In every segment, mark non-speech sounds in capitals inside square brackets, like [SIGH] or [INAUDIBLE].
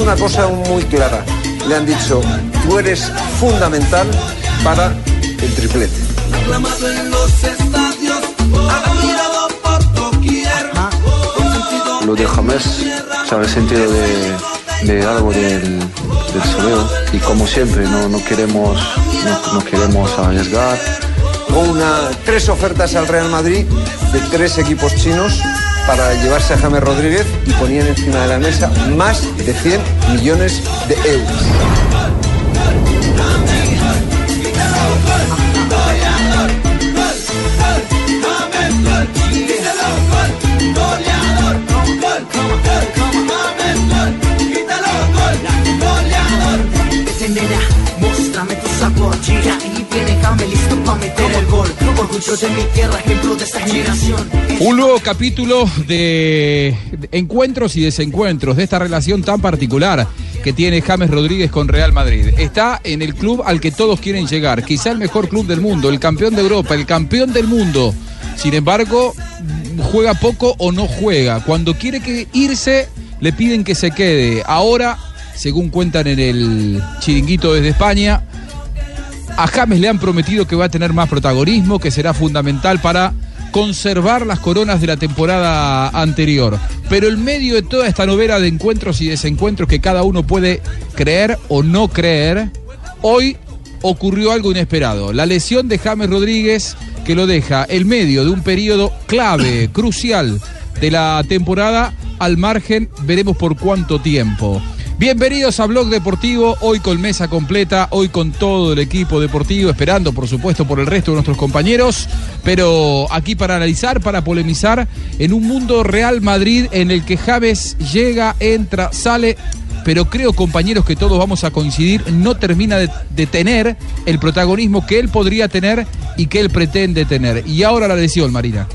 Una cosa muy clara. Le han dicho, tú eres fundamental para el triplete. Aclamado en los estadios, admirado por doquier, con sentido Lo de James, sabe el sentido de, de algo del, del soreo y como siempre no, no queremos no, no queremos arriesgar. Una, tres ofertas al Real Madrid de tres equipos chinos para llevarse a James Rodríguez y ponían encima de la mesa más de 100 millones de euros. Un nuevo capítulo de encuentros y desencuentros de esta relación tan particular que tiene James Rodríguez con Real Madrid. Está en el club al que todos quieren llegar, quizá el mejor club del mundo, el campeón de Europa, el campeón del mundo. Sin embargo, juega poco o no juega. Cuando quiere que irse, le piden que se quede. Ahora, según cuentan en el chiringuito desde España, a James le han prometido que va a tener más protagonismo, que será fundamental para conservar las coronas de la temporada anterior. Pero en medio de toda esta novela de encuentros y desencuentros que cada uno puede creer o no creer, hoy ocurrió algo inesperado. La lesión de James Rodríguez que lo deja en medio de un periodo clave, crucial de la temporada, al margen, veremos por cuánto tiempo. Bienvenidos a Blog Deportivo, hoy con mesa completa, hoy con todo el equipo deportivo, esperando por supuesto por el resto de nuestros compañeros, pero aquí para analizar, para polemizar, en un mundo Real Madrid en el que Javes llega, entra, sale, pero creo compañeros que todos vamos a coincidir, no termina de, de tener el protagonismo que él podría tener y que él pretende tener. Y ahora la lesión, Marina.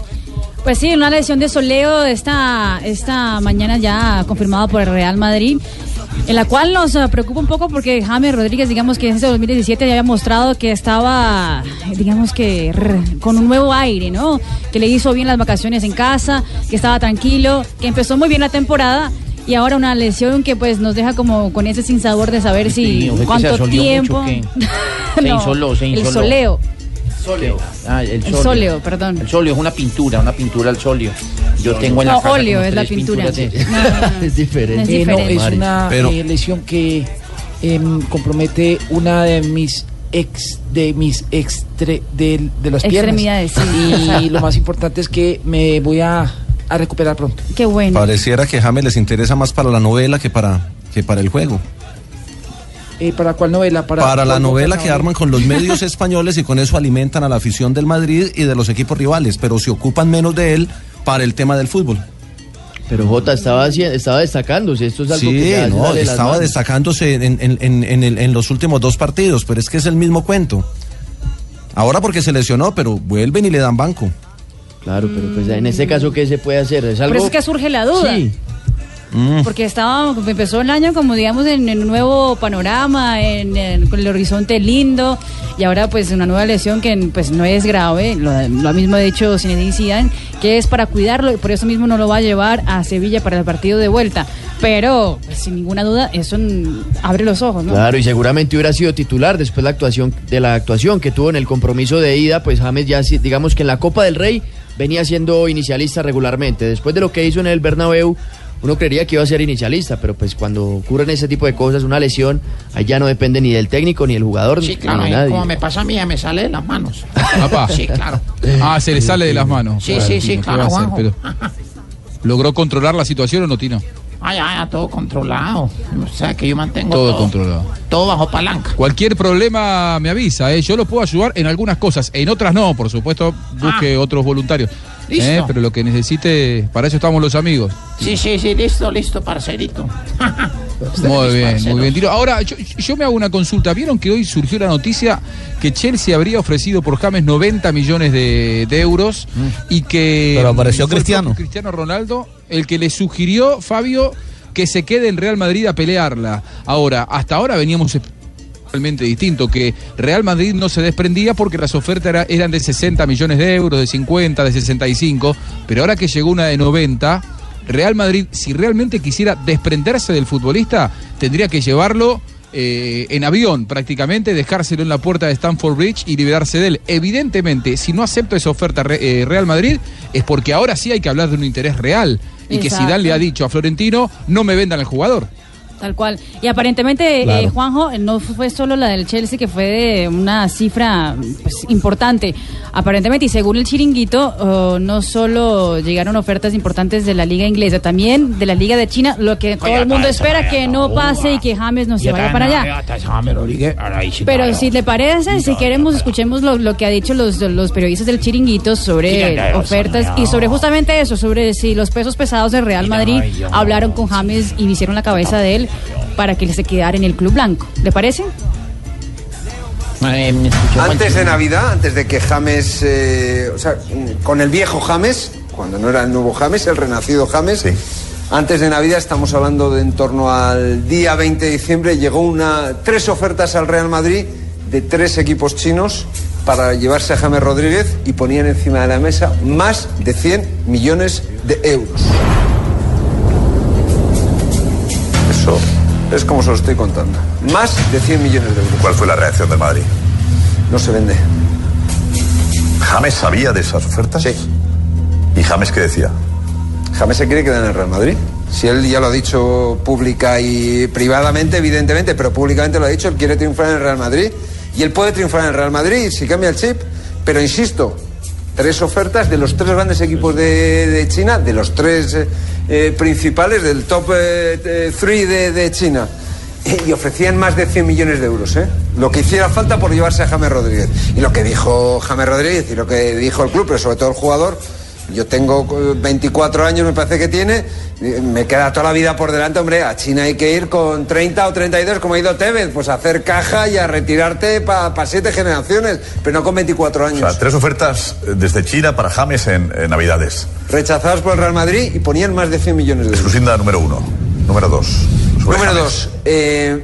Pues sí, una lesión de soleo esta, esta mañana ya confirmada por el Real Madrid, en la cual nos eh, preocupa un poco porque James Rodríguez, digamos que en este 2017 ya había mostrado que estaba, digamos que con un nuevo aire, ¿no? Que le hizo bien las vacaciones en casa, que estaba tranquilo, que empezó muy bien la temporada. Y ahora una lesión que pues nos deja como con ese sinsabor de saber si mío, ¿fue que se cuánto tiempo. mucho? [LAUGHS] Se insoló, se El soleo. Sóleo. Ah, el, El sóleo. perdón. El sóleo es una pintura, una pintura al sóleo. Yo tengo en la No, casa óleo es la pintura. de- No, no, no. [LAUGHS] es diferente. Es Eh, no, diferente. es una Pero- eh, lesión que em, compromete una de mis ex de mis extre de, de las Extremidades, sí, piernas y [LAUGHS] lo más importante es que me voy a, a recuperar pronto. Qué bueno. Pareciera que James les interesa más para la novela que para, que para el juego. Eh, ¿Para cuál novela? Para, Para la ¿cuál novela que arman con los [LAUGHS] medios españoles y con eso alimentan a la afición del Madrid y de los equipos rivales, pero se ocupan menos de él para el tema del fútbol. Pero Jota estaba, estaba destacándose. Esto es algo Sí, que no, sale de las estaba destacándose en, en- en- en el- en los últimos dos partidos, pero es que es el mismo cuento. Ahora porque se lesionó, pero vuelven y le dan banco. Claro, pero pues en este caso, ¿qué se puede hacer? Es algo... eso es que surge la duda. Sí. Mm. Porque estaba, empezó el año como digamos en, un nuevo panorama, en, en- con el horizonte lindo y ahora pues una nueva lesión que pues no es grave, lo, lo mismo ha dicho Zinedine Zidane, que es para cuidarlo y por eso mismo no lo va a llevar a Sevilla para el partido de vuelta. pero pues, sin ninguna duda eso abre los ojos, ¿no? Claro, y seguramente hubiera sido titular después de la actuación, de la actuación que tuvo en el compromiso de ida, pues James ya, digamos que en la Copa del Rey venía siendo inicialista regularmente. Después de lo que hizo en el Bernabéu, uno creería que iba a ser inicialista, pero pues cuando ocurren ese tipo de cosas, una lesión, ahí ya no depende ni del técnico, ni del jugador, Sí, ni claro, nadie. como me pasa a mí, ya me sale de las manos. Papá. Sí, claro. [LAUGHS] Ah, se le sale de las manos. Sí, sí, sí, ¿qué claro, hacer? Pero, ¿Logró controlar la situación o no, Tino? Ay, ay, todo controlado. O sea, que yo mantengo Todo todo, controlado. todo bajo palanca. Cualquier problema me avisa, ¿eh? yo lo puedo ayudar en algunas cosas, en otras no, por supuesto, busque otros voluntarios. Listo. ¿eh? Pero lo que necesite, para eso estamos los amigos. Sí, sí, sí, listo, listo, parcerito. [LAUGHS] Muy bien, parceros. muy bien. Tiro. Ahora, yo, yo me hago una consulta. ¿Vieron que hoy surgió la noticia que Chelsea habría ofrecido por James 90 millones de, de euros y que. Pero apareció Cristiano. Cristiano Ronaldo, el que le sugirió, Fabio, que se quede en Real Madrid a pelearla. Ahora, hasta ahora veníamos totalmente distinto, que Real Madrid no se desprendía porque las ofertas era- eran de 60 millones de euros, de 50, de 65, pero ahora que llegó una de 90, Real Madrid, si realmente quisiera desprenderse del futbolista, tendría que llevarlo eh, en avión prácticamente, dejárselo en la puerta de Stamford Bridge y liberarse de él. Evidentemente, si no acepta esa oferta eh, Real Madrid, es porque ahora sí hay que hablar de un interés real. Y que Exacto. Zidane le ha dicho a Florentino, no me vendan al jugador. Tal cual. Y aparentemente, Claro. eh, Juanjo, no fue solo la del Chelsea, que fue de una cifra pues, importante. Aparentemente, y según el chiringuito, oh, no solo llegaron ofertas importantes de la liga inglesa, también de la liga de China, lo que todo el mundo espera que no pase y que James no se vaya para allá. Pero si le parece, si queremos, escuchemos lo, lo que ha dicho los, los periodistas del Chiringuito sobre ofertas y sobre justamente eso, sobre si los pesos pesados del Real Madrid hablaron con James y hicieron la cabeza de él para que se quedara en el club blanco. ¿Le parece? Eh, Antes de Navidad, antes de que James, eh, o sea, con el viejo James, cuando no era el nuevo James, el renacido James, antes de Navidad, estamos hablando de en torno al día 20 de diciembre, llegó una, tres ofertas al Real Madrid de tres equipos chinos para llevarse a James Rodríguez y ponían encima de la mesa más de 100 millones de euros. Es como se lo estoy contando. Más de 100 millones de euros. ¿Cuál fue la reacción del Madrid? No se vende. ¿James sabía de esas ofertas? Sí. ¿Y James qué decía? James se quiere quedar en el Real Madrid. Si él ya lo ha dicho pública y privadamente, evidentemente, pero públicamente lo ha dicho, él quiere triunfar en el Real Madrid. Y él puede triunfar en el Real Madrid si cambia el chip. Pero insisto, tres ofertas de los tres grandes equipos de, China, de los tres eh, eh, principales, del top 3 de, de China. Y ofrecían más de 100 millones de euros, ¿eh? Lo que hiciera falta por llevarse a James Rodríguez. Y lo que dijo James Rodríguez y lo que dijo el club, pero sobre todo el jugador, yo tengo eh, 24 años, me parece que tiene, eh, me queda toda la vida por delante, hombre, a China hay que ir con 30 o 32, como ha ido Tevez, pues a hacer caja y a retirarte para siete generaciones, pero no con 24 O años. sea, tres ofertas eh, desde China para James en, en Navidades. Rechazados por el Real Madrid y ponían más de 100 millones de euros. Exclusiva número uno. Número dos. Número James. dos, eh,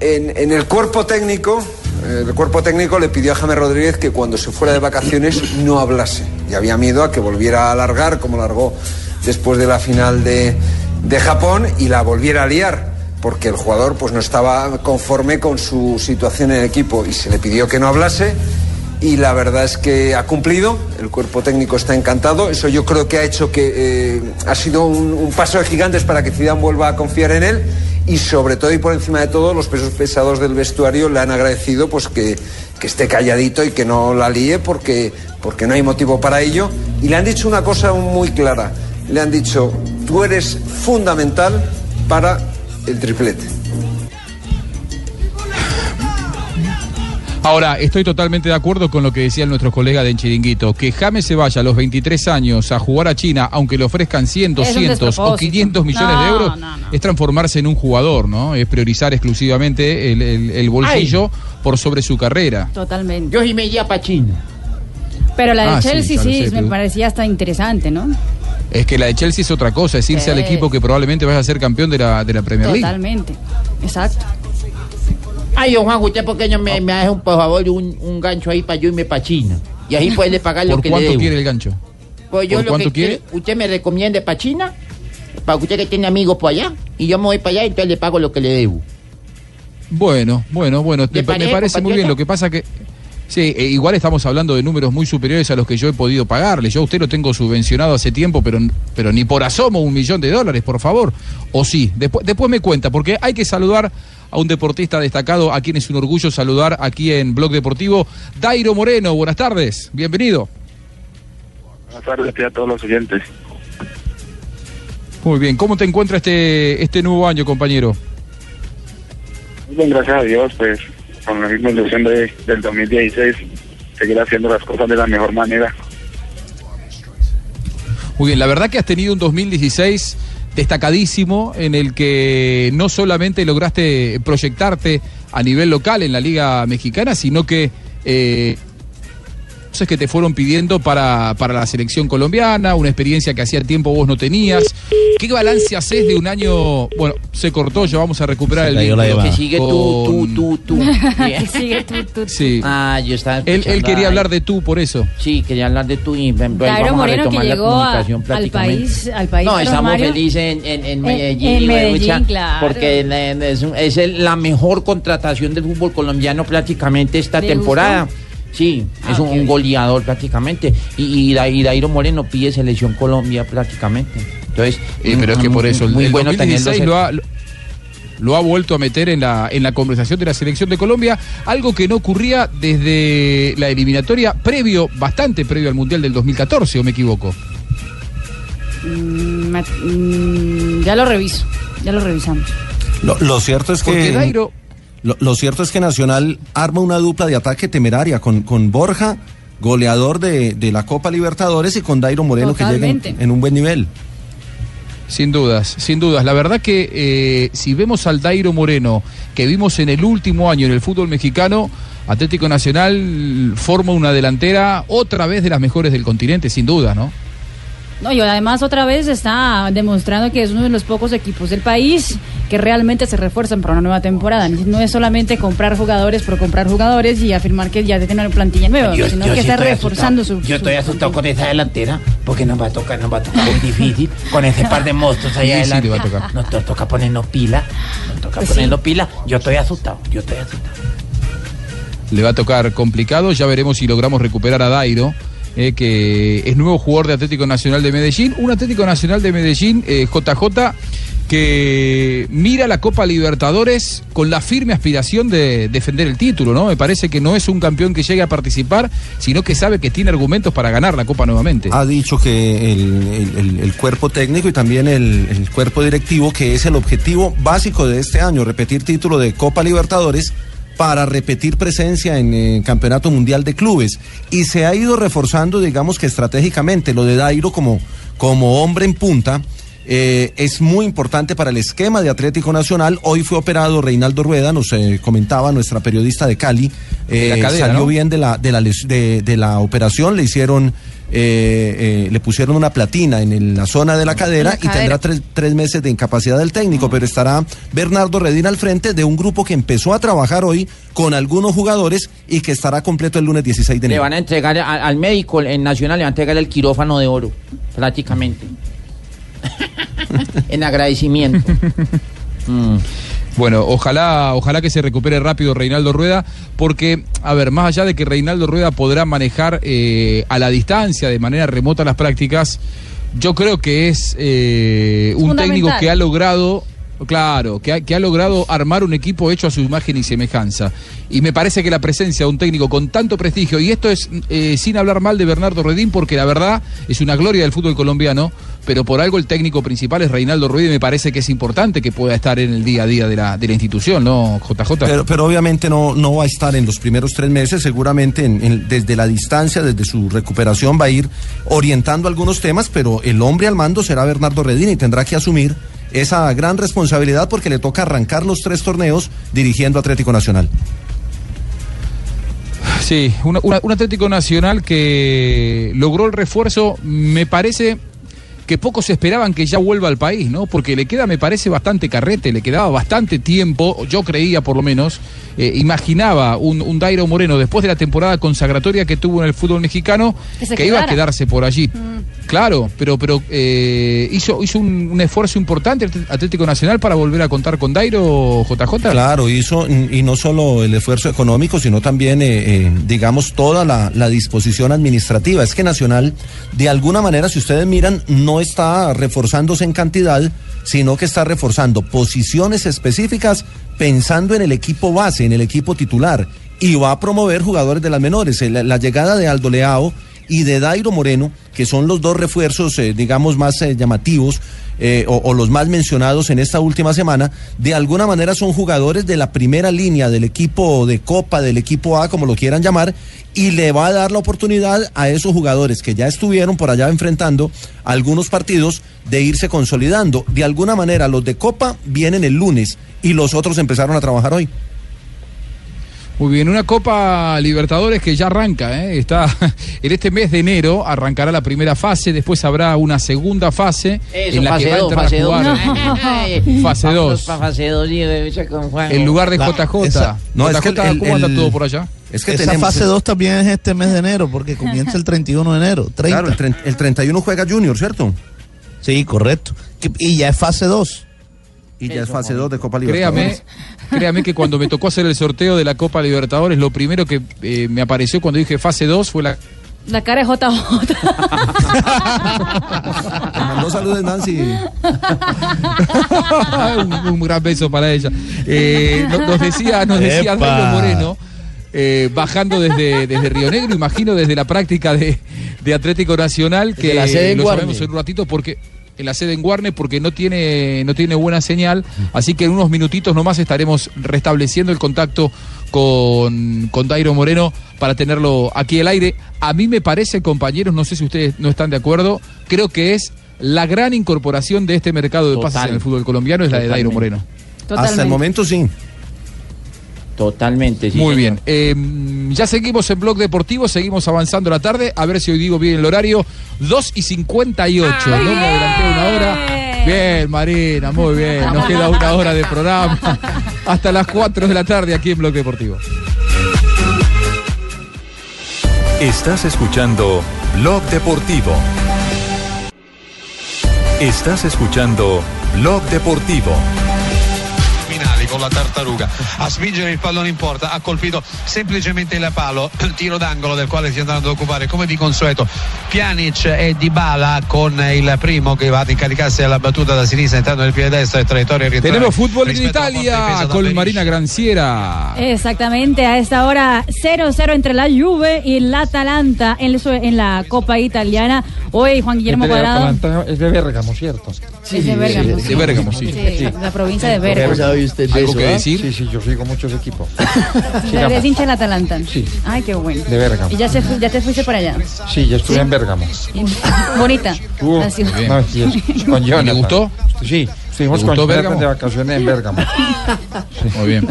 en, en el cuerpo técnico, eh, el cuerpo técnico le pidió a James Rodríguez que cuando se fuera de vacaciones no hablase. Y había miedo a que volviera a alargar, como largó después de la final de, de Japón, y la volviera a liar. Porque el jugador pues, no estaba conforme con su situación en el equipo y se le pidió que no hablase y la verdad es que ha cumplido, el cuerpo técnico está encantado, eso yo creo que ha hecho que eh, ha sido un, paso de gigantes para que Zidane vuelva a confiar en él y sobre todo y por encima de todo los pesos pesados del vestuario le han agradecido pues que, que esté calladito y que no la líe porque, porque no hay motivo para ello y le han dicho una cosa muy clara, le han dicho tú eres fundamental para el triplete. Ahora, estoy totalmente de acuerdo con lo que decían nuestros colegas de Chiringuito, que James se vaya a los 23 años a jugar a China, aunque le ofrezcan 100, Es un 200 o despropósito. 500 millones No, de euros, no, es transformarse en un jugador, ¿no? Es priorizar exclusivamente el, el- el bolsillo por sobre su carrera. Totalmente. Yo sí me iría para China. Pero la de Ah, Chelsea sí, sé, me parecía hasta interesante, ¿no? Es que la de Chelsea es otra cosa, es irse al equipo que probablemente vaya a ser campeón de la, de la Premier League. Totalmente. Exacto. Ay, don Juan, usted por qué no me, me hace un, por favor un, un gancho ahí para yo irme para China. Y ahí puede pagar lo ¿Por que le cuánto debo. quiere el gancho? Pues yo ¿Por lo cuánto que quiere? usted me recomiende para China, para usted que tiene amigos por allá, y yo me voy para allá y entonces le pago lo que le debo. Bueno, bueno, bueno, ¿Le me, parece, me parece muy bien. Lo que pasa que. Sí, eh, igual estamos hablando de números muy superiores a los que yo he podido pagarle. Yo a usted lo tengo subvencionado hace tiempo, pero, pero ni por asomo un millón de dólares, por favor. O sí, después, después me cuenta, porque hay que saludar a un deportista destacado, a quien es un orgullo saludar aquí en Blog Deportivo. Dairo Moreno, buenas tardes, bienvenido. Buenas tardes a todos los oyentes. Muy bien, ¿cómo te encuentra este, este nuevo año, compañero? Muy bien, gracias a Dios, pues con la misma ilusión de, del 2016, seguir haciendo las cosas de la mejor manera. Muy bien, la verdad que has tenido un 2016 destacadísimo en el que no solamente lograste proyectarte a nivel local en la Liga Mexicana, sino que eh, que te fueron pidiendo para, para la selección colombiana, una experiencia que hacía tiempo vos no tenías. ¿Qué balance haces de un año? Bueno, se cortó, ya vamos a recuperar el vínculo. Que sigue tú, tú, tú, tú. [LAUGHS] Que sigue tú, tú, tú. Sí. Ah, yo estaba Él, quería hablar de tú por eso. Sí, quería hablar de tú y pues, a Moreno que retomar la llegó al prácticamente. país, al país, No, estamos Mario. felices en, en, en Medellín. claro. Porque es, un- es el- la mejor contratación del fútbol colombiano prácticamente esta ¿Le temporada. Sí, Ah, es un, goleador prácticamente. Y, y, Da- y Dairo Moreno pide selección Colombia prácticamente. Entonces, Eh, pero es que un- por eso el, muy el bueno 2016 tenerlo lo ha, lo- lo ha vuelto a meter en la, en la conversación de la selección de Colombia, algo que no ocurría desde la eliminatoria previo, bastante previo al Mundial del 2014, o me equivoco. Mm, mm, ya lo reviso, ya lo revisamos. Lo, lo cierto es Porque que. Dairo- Lo, lo cierto es que Nacional arma una dupla de ataque temeraria con, con Borja, goleador de, de la Copa Libertadores, y con Dairo Moreno, que llega en un buen nivel. Sin dudas, sin dudas. La verdad que eh, si vemos al Dairo Moreno que vimos en el último año en el fútbol mexicano, Atlético Nacional forma una delantera otra vez de las mejores del continente, sin duda, ¿no? No, y además otra vez está demostrando que es uno de los pocos equipos del país que realmente se refuerzan para una nueva temporada. No es solamente comprar jugadores por comprar jugadores y afirmar que ya tiene una plantilla nueva, Yo- sino yo que sí está reforzando asustado. su... Yo su- estoy asustado con esa delantera porque nos va a tocar, nos va a tocar muy difícil con ese par de monstruos Sí, sí, adelante. le va a tocar. Nos, nos toca ponernos pila, nos toca Pues sí. ponernos pila. Yo estoy asustado, yo estoy asustado. le va a tocar complicado. Ya veremos si logramos recuperar a Dairo, eh, que es nuevo jugador de Atlético Nacional de Medellín. Un Atlético Nacional de Medellín, eh, JJ, que mira la Copa Libertadores con la firme aspiración de defender el título, ¿no? Me parece que no es un campeón que llegue a participar, sino que sabe que tiene argumentos para ganar la Copa nuevamente. Ha dicho que el, cuerpo técnico y también el cuerpo directivo, que es el objetivo básico de este año, repetir título de Copa Libertadores para repetir presencia en el Campeonato Mundial de Clubes. Y se ha ido reforzando, digamos que estratégicamente, lo de Dairo como, como hombre en punta. eh, es muy importante para el esquema de Atlético Nacional. Hoy fue operado Reinaldo Rueda, nos eh, comentaba nuestra periodista de Cali. Eh, cadera, salió ¿no? bien de la, de la, de la operación, le hicieron, eh, eh, le pusieron una platina en el- la zona de la cadera, la y tendrá tres, tres meses de incapacidad del técnico, pero estará Bernardo Redín al frente de un grupo que empezó a trabajar hoy con algunos jugadores y que estará completo el lunes 16 de Le enero. van a entregar a- al médico en Nacional, le van a entregar el quirófano de oro, prácticamente. [LAUGHS] en agradecimiento. [LAUGHS] Mm. Bueno, ojalá, ojalá que se recupere rápido Reinaldo Rueda, porque, a ver, más allá de que Reinaldo Rueda podrá manejar eh, a la distancia, de manera remota las prácticas, yo creo que es eh, un técnico que ha logrado, claro, que ha, logrado armar un equipo hecho a su imagen y semejanza. Y me parece que la presencia de un técnico con tanto prestigio, y esto es eh, sin hablar mal de Bernardo Redín, porque la verdad es una gloria del fútbol colombiano, pero por algo el técnico principal es Reinaldo Rueda y me parece que es importante que pueda estar en el día a día de la, de la institución, ¿no, JJ? Pero, pero obviamente no, no va a estar en los primeros tres meses, seguramente en- en- desde la distancia, desde su recuperación va a ir orientando algunos temas, pero el hombre al mando será Bernardo Redín y tendrá que asumir esa gran responsabilidad porque le toca arrancar los tres torneos dirigiendo Atlético Nacional. Sí, una- un Atlético Nacional que logró el refuerzo, me parece que pocos esperaban que ya vuelva al país, ¿no? Porque le queda, me parece, bastante carrete, le quedaba bastante tiempo, yo creía por lo menos, eh, imaginaba un, un Dairo Moreno después de la temporada consagratoria que tuvo en el fútbol mexicano, Que iba a quedarse por allí. Claro, pero, pero eh, hizo, hizo un, un esfuerzo importante el Atlético Nacional para volver a contar con Dairo, JJ. Claro, hizo, y no solo el esfuerzo económico, sino también, eh, eh, digamos, toda la, la disposición administrativa. Es que Nacional, de alguna manera, si ustedes miran, no está reforzándose en cantidad, sino que está reforzando posiciones específicas pensando en el equipo base, en el equipo titular, y va a promover jugadores de las menores. La, la llegada de Aldo Leao y de Dairo Moreno, que son los dos refuerzos, eh, digamos, más eh, llamativos eh, o, o los más mencionados en esta última semana, de alguna manera son jugadores de la primera línea del equipo de Copa, del equipo A, como lo quieran llamar, y le va a dar la oportunidad a esos jugadores que ya estuvieron por allá enfrentando algunos partidos de irse consolidando. De alguna manera, los de Copa vienen el lunes y los otros empezaron a trabajar hoy. Muy bien, una Copa Libertadores que ya arranca, ¿eh? está [LAUGHS] en este mes de enero arrancará la primera fase, después habrá una segunda fase Eso, en la fase que va a 2, entrar fase a 2. jugar [LAUGHS] fase 2 Fase 2, con Juan. en lugar de La- JJ. esa- no, es JJ, que el- ¿cómo anda el- todo por allá? Es que Esa tenemos- fase 2 también es este mes de enero, porque comienza el 31 de enero. 30. Claro, el, tre- el 31 juega Junior, ¿cierto? Sí, correcto. Y ya es fase 2. Y ya es fase 2 de Copa Créame, Libertadores. créame que cuando me tocó hacer el sorteo de la Copa Libertadores, lo primero que eh, me apareció cuando dije fase 2 fue la La cara de JJ. [LAUGHS] Te mandó saludos Nancy. [LAUGHS] un, un gran beso para ella. Eh, no- nos decía, nos decía Moreno, eh, bajando desde, desde Río Negro, imagino desde la práctica de, de Atlético Nacional, que la sede lo sabemos en un ratito porque en la sede en Guarne porque no tiene no tiene buena señal, así que en unos minutitos nomás estaremos restableciendo el contacto con, con Dairo Moreno para tenerlo aquí al aire. A mí me parece, compañeros, no sé si ustedes no están de acuerdo, creo que es la gran incorporación de este mercado de pases en el fútbol colombiano es la de Dairo Totalmente. Moreno. Hasta el momento sí. Totalmente, sí. Muy señor. bien. Eh, ya seguimos en Blog Deportivo, seguimos avanzando la tarde. A ver si hoy digo bien el horario. 2 y 58. no me adelanté una hora. Bien, Marina, muy bien. Nos queda una hora de programa. Hasta las 4 de la tarde aquí en Blog Deportivo. Estás escuchando Blog Deportivo. Estás escuchando Blog Deportivo. Con la tartaruga a spingere il pallone in porta ha colpito semplicemente il palo tiro d'angolo del quale si è andato ad occupare come di consueto Pjanic e Dybala con il primo che va ad incaricarsi della battuta da sinistra entrando nel piede destro e traiettoria orientale Tenemos fútbol en rispetto alla forte difesa Italia con. Marina Granciera. Exactamente, a esta hora 0-0 entre la Juve y el Atalanta en, en la Copa Italiana. Hoy Juan Guillermo Cuadrado. es de Bérgamo, ¿cierto? Es de Bérgamo. De Bérgamo, sí. Sí, la provincia de ¿Cómo Bérgamo. ¿Algo eso, que decir? Sí, sí, yo sigo muchos equipos. [LAUGHS] ¿Eres hincha del Atalanta? Sí. Ay, qué bueno. De Bérgamo. ¿Y ya, se ya te fuiste para allá? Sí, yo estuve en Bérgamo. Bonita. Uh, no, [LAUGHS] con Jonathan. ¿Le gustó? Sí, estuvimos ¿Le con Bérgamo? de vacaciones en Bérgamo. Muy bien.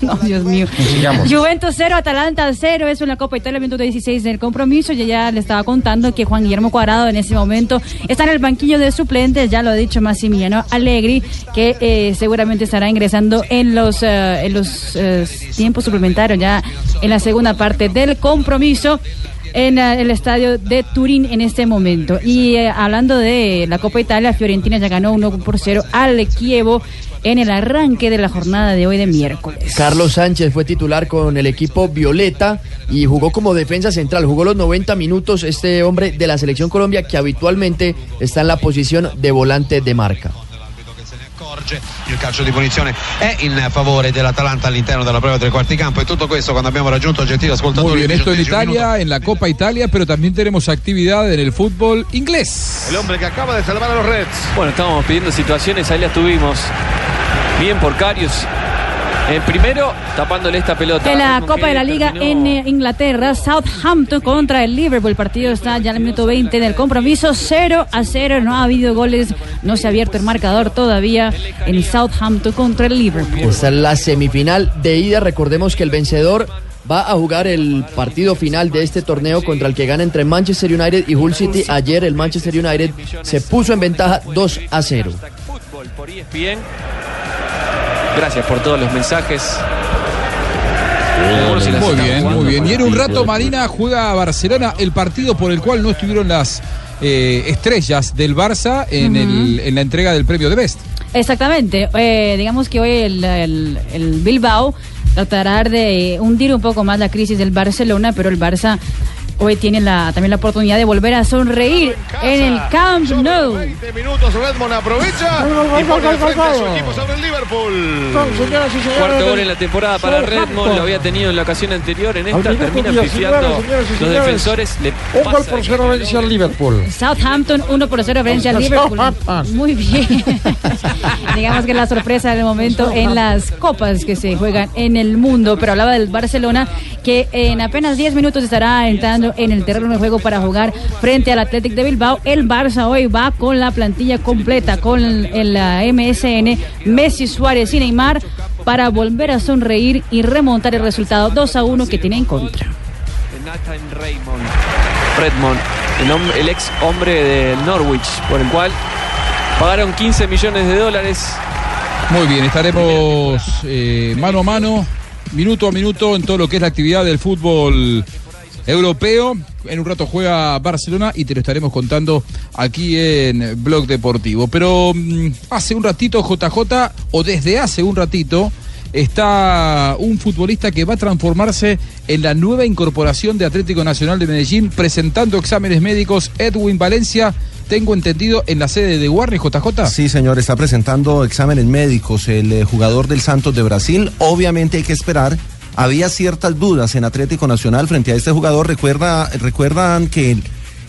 No, Dios mío. Sigamos. Juventus 0, Atalanta 0, eso en la Copa Italia, minuto 16 del compromiso. Y ya le estaba contando que Juan Guillermo Cuadrado en ese momento está en el banquillo de suplentes, ya lo ha dicho Massimiliano Allegri, que eh, seguramente estará ingresando en los, eh, en los eh, tiempos suplementarios, ya en la segunda parte del compromiso en eh, el estadio de Turín en este momento. Y eh, hablando de la Copa Italia, Fiorentina ya ganó 1 por 0 al Chievo en el arranque de la jornada de hoy de miércoles. Carlos Sánchez fue titular con el equipo Violeta y jugó como defensa central. Jugó los 90 minutos este hombre de la selección Colombia que habitualmente está en la posición de volante de marca. Accorge il calcio di punizione è in favore dell'Atalanta all'interno della prova tre quarti campo e tutto questo quando abbiamo raggiunto gentili ascoltatori Muy bien, il esto en 18esimo minuto. Italia, en la Copa Italia, pero también tenemos actividad en el fútbol inglés. El hombre que acaba de salvar a los Reds. Bueno, estábamos pidiendo situaciones, ahí las tuvimos. Bien por Carius. El primero, tapándole esta pelota. En la Copa de la Liga terminó- en eh, Inglaterra, Southampton contra el Liverpool. El partido está ya en el minuto 20 del compromiso, 0 a 0. No ha habido goles, no se ha abierto el marcador todavía en Southampton contra el Liverpool. Esta es la semifinal de ida. Recordemos que el vencedor va a jugar el partido final de este torneo contra el que gana entre Manchester United y Hull City. Ayer el Manchester United se puso en ventaja 2 a 0. Gracias por todos los mensajes. Muy bien, muy bien. Y en un rato Marina juega a Barcelona el partido por el cual no estuvieron las eh, estrellas del Barça en, Ujú. el- en la entrega del premio de Best. Exactamente. Eh, digamos que hoy el, el- el Bilbao tratará de hundir un poco más la crisis del Barcelona, pero el Barça hoy tiene la, también la oportunidad de volver a sonreír en el Camp Nou. 20 minutos, Redmond aprovecha y pone al frente a su equipo sobre el Liverpool. Cuarto gol en la temporada para Redmond, lo había tenido en la ocasión anterior, en esta termina 19, pifiando los defensores. Le Un gol por cero vence al Liverpool. Southampton 1 por 0 frente al Liverpool. Muy bien. [LAUGHS] Digamos que la sorpresa del momento en las copas que se juegan en el mundo, pero hablaba del Barcelona que en apenas 10 minutos estará entrando en el terreno de juego para jugar frente al Athletic de Bilbao. El Barça hoy va con la plantilla completa, con el, la MSN, Messi, Suárez y Neymar para volver a sonreír y remontar el resultado 2 a 1 que tiene en contra. de Nathan Raymond. Redmond, el, el ex hombre del Norwich, por el cual pagaron 15 millones de dólares. Muy bien, estaremos eh, mano a mano, minuto a minuto en todo lo que es la actividad del fútbol europeo. En un rato juega Barcelona y te lo estaremos contando aquí en Blog Deportivo. Pero mm, hace un ratito JJ, o desde hace un ratito, está un futbolista que va a transformarse en la nueva incorporación de Atlético Nacional de Medellín, presentando exámenes médicos Edwin Valencia. Tengo entendido en la sede de Warner, JJ. Sí, señor, está presentando exámenes médicos el eh, jugador del Santos de Brasil. Obviamente hay que esperar. Había ciertas dudas en Atlético Nacional frente a este jugador. Recuerda, recuerdan que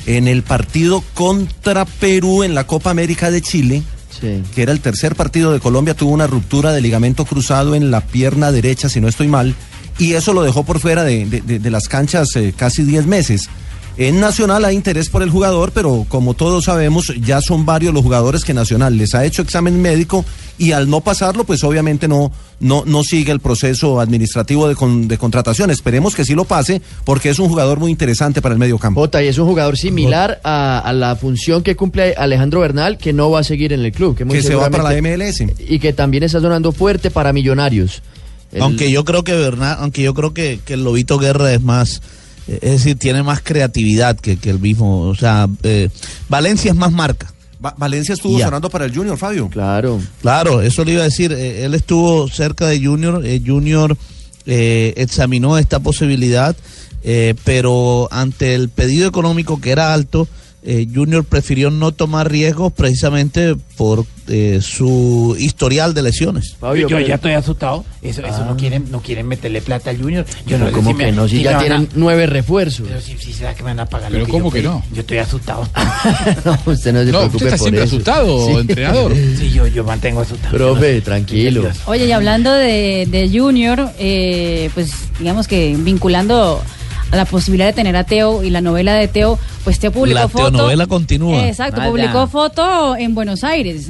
en el partido contra Perú en la Copa América de Chile, que era el tercer partido de Colombia, tuvo una ruptura de ligamento cruzado en la pierna derecha, si no estoy mal, y eso lo dejó por fuera de, de- de- de las canchas eh, casi 10 meses. En Nacional hay interés por el jugador, pero como todos sabemos, ya son varios los jugadores que Nacional les ha hecho examen médico y al no pasarlo, pues obviamente no, no, no sigue el proceso administrativo de, con- de contratación. Esperemos que sí lo pase, porque es un jugador muy interesante para el medio campo. Jota, y es un jugador similar a, a la función que cumple Alejandro Bernal, que no va a seguir en el club. Que, muy Que se va para la seguramente- Y que también está sonando fuerte para Millonarios. El- Aunque yo creo que Bernal, aunque yo creo que, que el Lobito Guerra es más, es decir, tiene más creatividad que, que el mismo. O sea, eh, Valencia es más marca. Va- Valencia estuvo Ya. sonando para el Junior, Fabio. Claro. Claro, eso le iba a decir. eh, él estuvo cerca de Junior. eh, Junior eh, examinó esta posibilidad, eh, pero ante el pedido económico que era alto, eh, Junior prefirió no tomar riesgos precisamente por eh, su historial de lesiones. yo ya estoy asustado. Eso, eso no quieren, no quieren meterle plata al Junior. Yo no ¿Cómo si que me- no? Si si ya a- tienen nueve refuerzos. Pero si, si será que me van a pagar Pero lo que ¿cómo yo que pedí? no? Yo estoy asustado. [LAUGHS] no, usted no se No, preocupe usted está por siempre eso. asustado, entrenador. [LAUGHS] Sí, yo, yo mantengo asustado. Profe, tranquilo. Oye, y hablando de, de Junior, eh, pues digamos que vinculando la posibilidad de tener a Teo y la novela de Teo, pues Teo publicó La foto. teonovela continúa. Exacto, Vaya. publicó foto en Buenos Aires.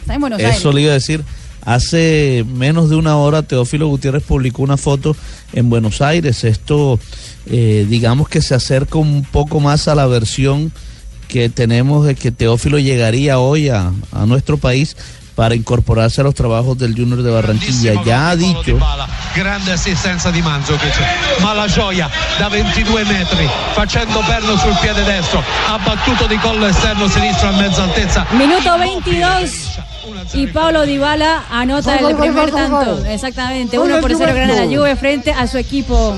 Está en Buenos Aires. Eso le iba a decir. Hace menos de una hora Teófilo Gutiérrez publicó una foto en Buenos Aires. Esto, eh, digamos que se acerca un poco más a la versión que tenemos de que Teófilo llegaría hoy a, a nuestro país para incorporarse a los trabajos del Junior de Barranquilla. Ya ha dicho. Grande assistenza di Mandzukic ma la gioia da 22 metri facendo perno sul piede destro. Ha battuto di collo esterno sinistro a mezza altezza. Minuto 22 y Pablo Dybala anota el primer tanto. Exactamente, Gol 1 del por 0 gana la. Juve frente a su equipo.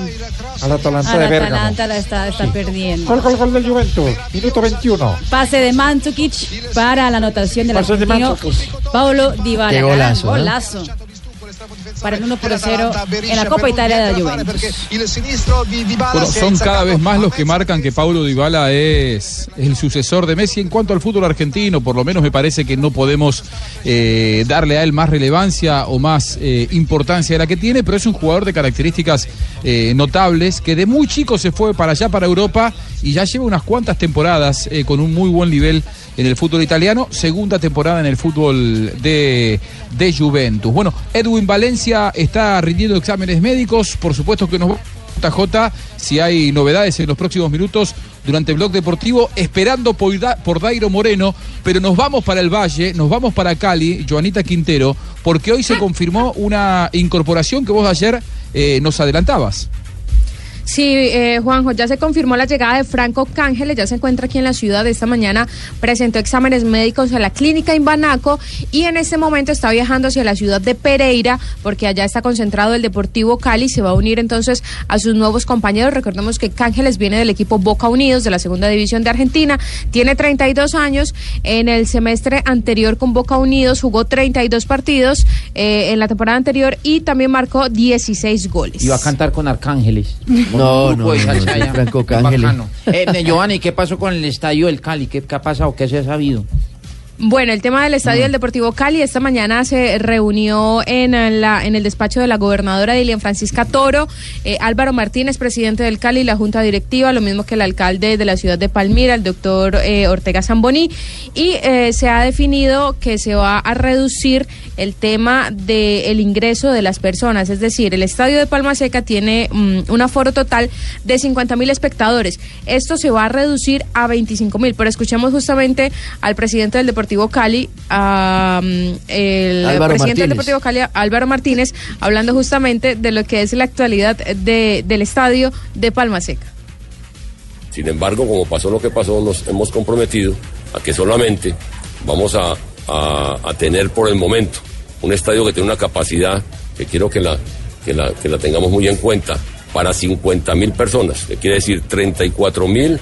Al Atalanta Al de Bérgamo. Atalanta la está, está perdiendo. Gol, gol, gol del Juventus. Minuto 21. Pase de Mandzukic para la anotación del Pase de argentino Mandzukic. Pablo Dybala. Qué Gran golazo, ¿eh? golazo. Para el 1 por 0 en la Copa Italia de la Juventus. Bueno, son cada vez más los que marcan que Paulo Dybala es el sucesor de Messi en cuanto al fútbol argentino. Por lo menos me parece que no podemos eh, darle a él más relevancia o más eh, importancia de la que tiene, pero es un jugador de características eh, notables que de muy chico se fue para allá, para Europa, y ya lleva unas cuantas temporadas eh, con un muy buen nivel en el fútbol italiano, segunda temporada en el fútbol de, de Juventus. Bueno, Edwin Valencia está rindiendo exámenes médicos, por supuesto que nos JJ, si hay novedades en los próximos minutos durante el Blog Deportivo, esperando por, Da- por Dairo Moreno, pero nos vamos para el Valle, nos vamos para Cali, Joanita Quintero, porque hoy se confirmó una incorporación que vos ayer eh, nos adelantabas. Sí, eh, Juanjo, ya se confirmó la llegada de Franco Cángeles, ya se encuentra aquí en la ciudad. Esta mañana presentó exámenes médicos en la clínica Imbanaco y en este momento está viajando hacia la ciudad de Pereira porque allá está concentrado el Deportivo Cali. Se va a unir entonces a sus nuevos compañeros. Recordemos que Cángeles viene del equipo Boca Unidos de la segunda división de Argentina. Tiene 32 años. En el semestre anterior con Boca Unidos jugó 32 partidos eh, en la temporada anterior y también marcó 16 goles. Y va a cantar con Arcángeles. [LAUGHS] No, no. Franco. Eh, eh, Giovanni, ¿qué pasó con el estadio del Cali? ¿Qué, qué ha pasado? ¿Qué se ha sabido? Bueno, el tema del estadio del Deportivo Cali esta mañana se reunió en, eh, la, en el despacho de la gobernadora Dilian Francisca Toro, eh, Álvaro Martínez, presidente del Cali, la junta directiva, lo mismo que el alcalde de la ciudad de Palmira, el doctor eh, Ortega Zamboni, y eh, se ha definido que se va a reducir el tema del ingreso de las personas, es decir, el estadio de Palma Seca tiene mm, un aforo total de 50 mil espectadores. Esto se va a reducir a 25 mil, pero escuchemos justamente al presidente del Deportivo Cali, a, mm, el Álvaro presidente Martínez. del Deportivo Cali, Álvaro Martínez, hablando justamente de lo que es la actualidad de- del estadio de Palma Seca. Sin embargo, como pasó lo que pasó, nos hemos comprometido a que solamente vamos a, a- a tener por el momento un estadio que tiene una capacidad que quiero que la, que la, que la tengamos muy en cuenta para 50 mil personas, que quiere decir 34 mil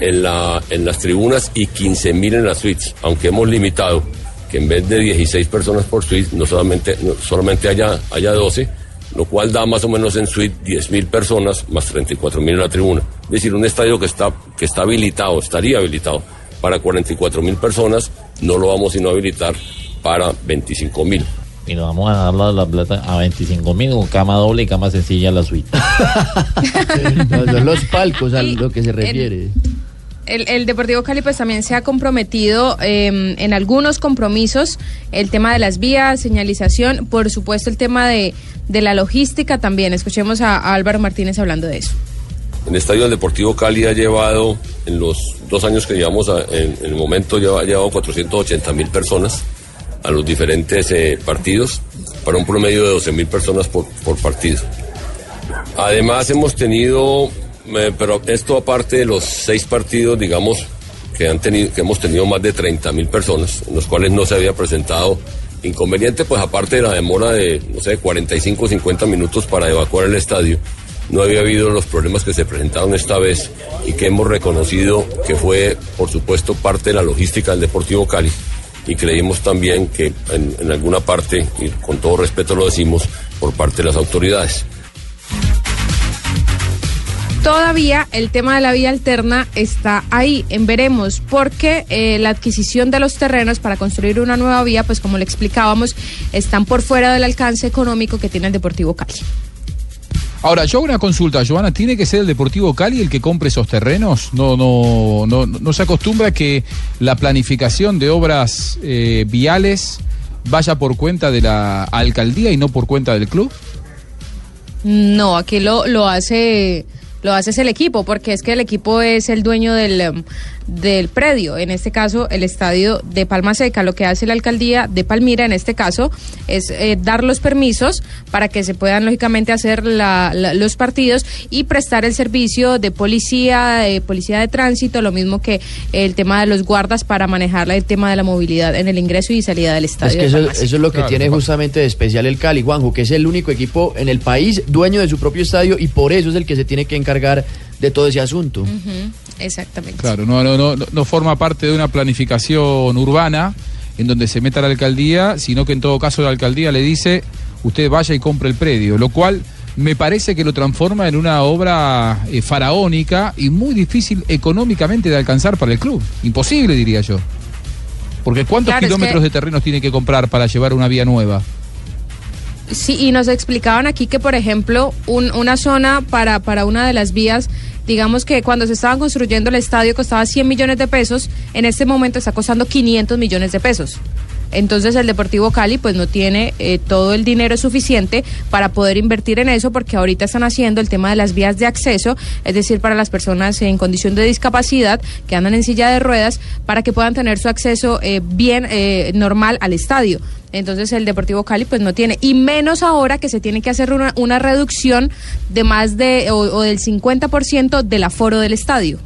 en, la, en las tribunas y 15 mil en las suites, aunque hemos limitado que en vez de 16 personas por suite, no solamente, no solamente haya, haya 12, lo cual da más o menos en suite 10 mil personas más 34 mil en la tribuna. Es decir, un estadio que está, que está habilitado, estaría habilitado para 44 mil personas, no lo vamos sino a habilitar para 25 mil. Y nos vamos a dar la, la plata a 25 mil con cama doble y cama sencilla en la suite. [LAUGHS] Los palcos a lo que se refiere. El, Deportivo Cali pues también se ha comprometido eh, en algunos compromisos, el tema de las vías, señalización, por supuesto el tema de, de la logística también. Escuchemos a, Álvaro Martínez hablando de eso. El Estadio del Deportivo Cali ha llevado, en los dos años que llevamos, a- en, el momento lleva- ha llevado 480 mil personas a los diferentes eh, partidos, para un promedio de 12 mil personas por, por partido. Además hemos tenido, pero esto aparte de los seis partidos, digamos, que, han tenido, que hemos tenido más de 30 mil personas, en los cuales no se había presentado inconveniente, pues aparte de la demora de, no sé, 45 o 50 minutos para evacuar el estadio, no había habido los problemas que se presentaron esta vez y que hemos reconocido que fue, por supuesto, parte de la logística del Deportivo Cali y creímos también que en, en alguna parte, y con todo respeto lo decimos, por parte de las autoridades. Todavía el tema de la vía alterna está ahí, en veremos, porque eh, la adquisición de los terrenos para construir una nueva vía, pues como le explicábamos, están por fuera del alcance económico que tiene el Deportivo Cali. Ahora, yo hago una consulta, Joana, ¿tiene que ser el Deportivo Cali el que compre esos terrenos? No, no, no, no se acostumbra que la planificación de obras eh, viales vaya por cuenta de la alcaldía y no por cuenta del club. No, aquí lo, lo hace lo hace es el equipo, porque es que el equipo es el dueño del, em, del predio, en este caso el estadio de Palma Seca. Lo que hace la alcaldía de Palmira, en este caso, es eh, dar los permisos para que se puedan, lógicamente, hacer la- la- los partidos y prestar el servicio de policía, de policía de tránsito, lo mismo que el tema de los guardas para manejar el tema de la movilidad en el ingreso y salida del estadio. Es que de eso, eso es lo que tiene justamente de especial el Cali, Juanjo, que es el único equipo en el país dueño de su propio estadio y por eso es el que se tiene que encargar de todo ese asunto. Exactamente. Claro, no, no, no, no forma parte de una planificación urbana en donde se meta la alcaldía, sino que en todo caso la alcaldía le dice, usted vaya y compre el predio, lo cual me parece que lo transforma en una obra eh, faraónica y muy difícil económicamente de alcanzar para el club. Imposible, diría yo. Porque ¿cuántos Claro, es kilómetros que- de terrenos tiene que comprar para llevar una vía nueva? Sí, y nos explicaban aquí que, por ejemplo, un- una zona para, para una de las vías, digamos que cuando se estaban construyendo el estadio costaba 100 millones de pesos, en este momento está costando 500 millones de pesos. Entonces el Deportivo Cali pues no tiene eh, todo el dinero suficiente para poder invertir en eso porque ahorita están haciendo el tema de las vías de acceso, es decir, para las personas en condición de discapacidad que andan en silla de ruedas para que puedan tener su acceso eh, bien eh, normal al estadio. Entonces el Deportivo Cali pues no tiene, y menos ahora que se tiene que hacer una, una reducción de más de o, o del 50% del aforo del estadio.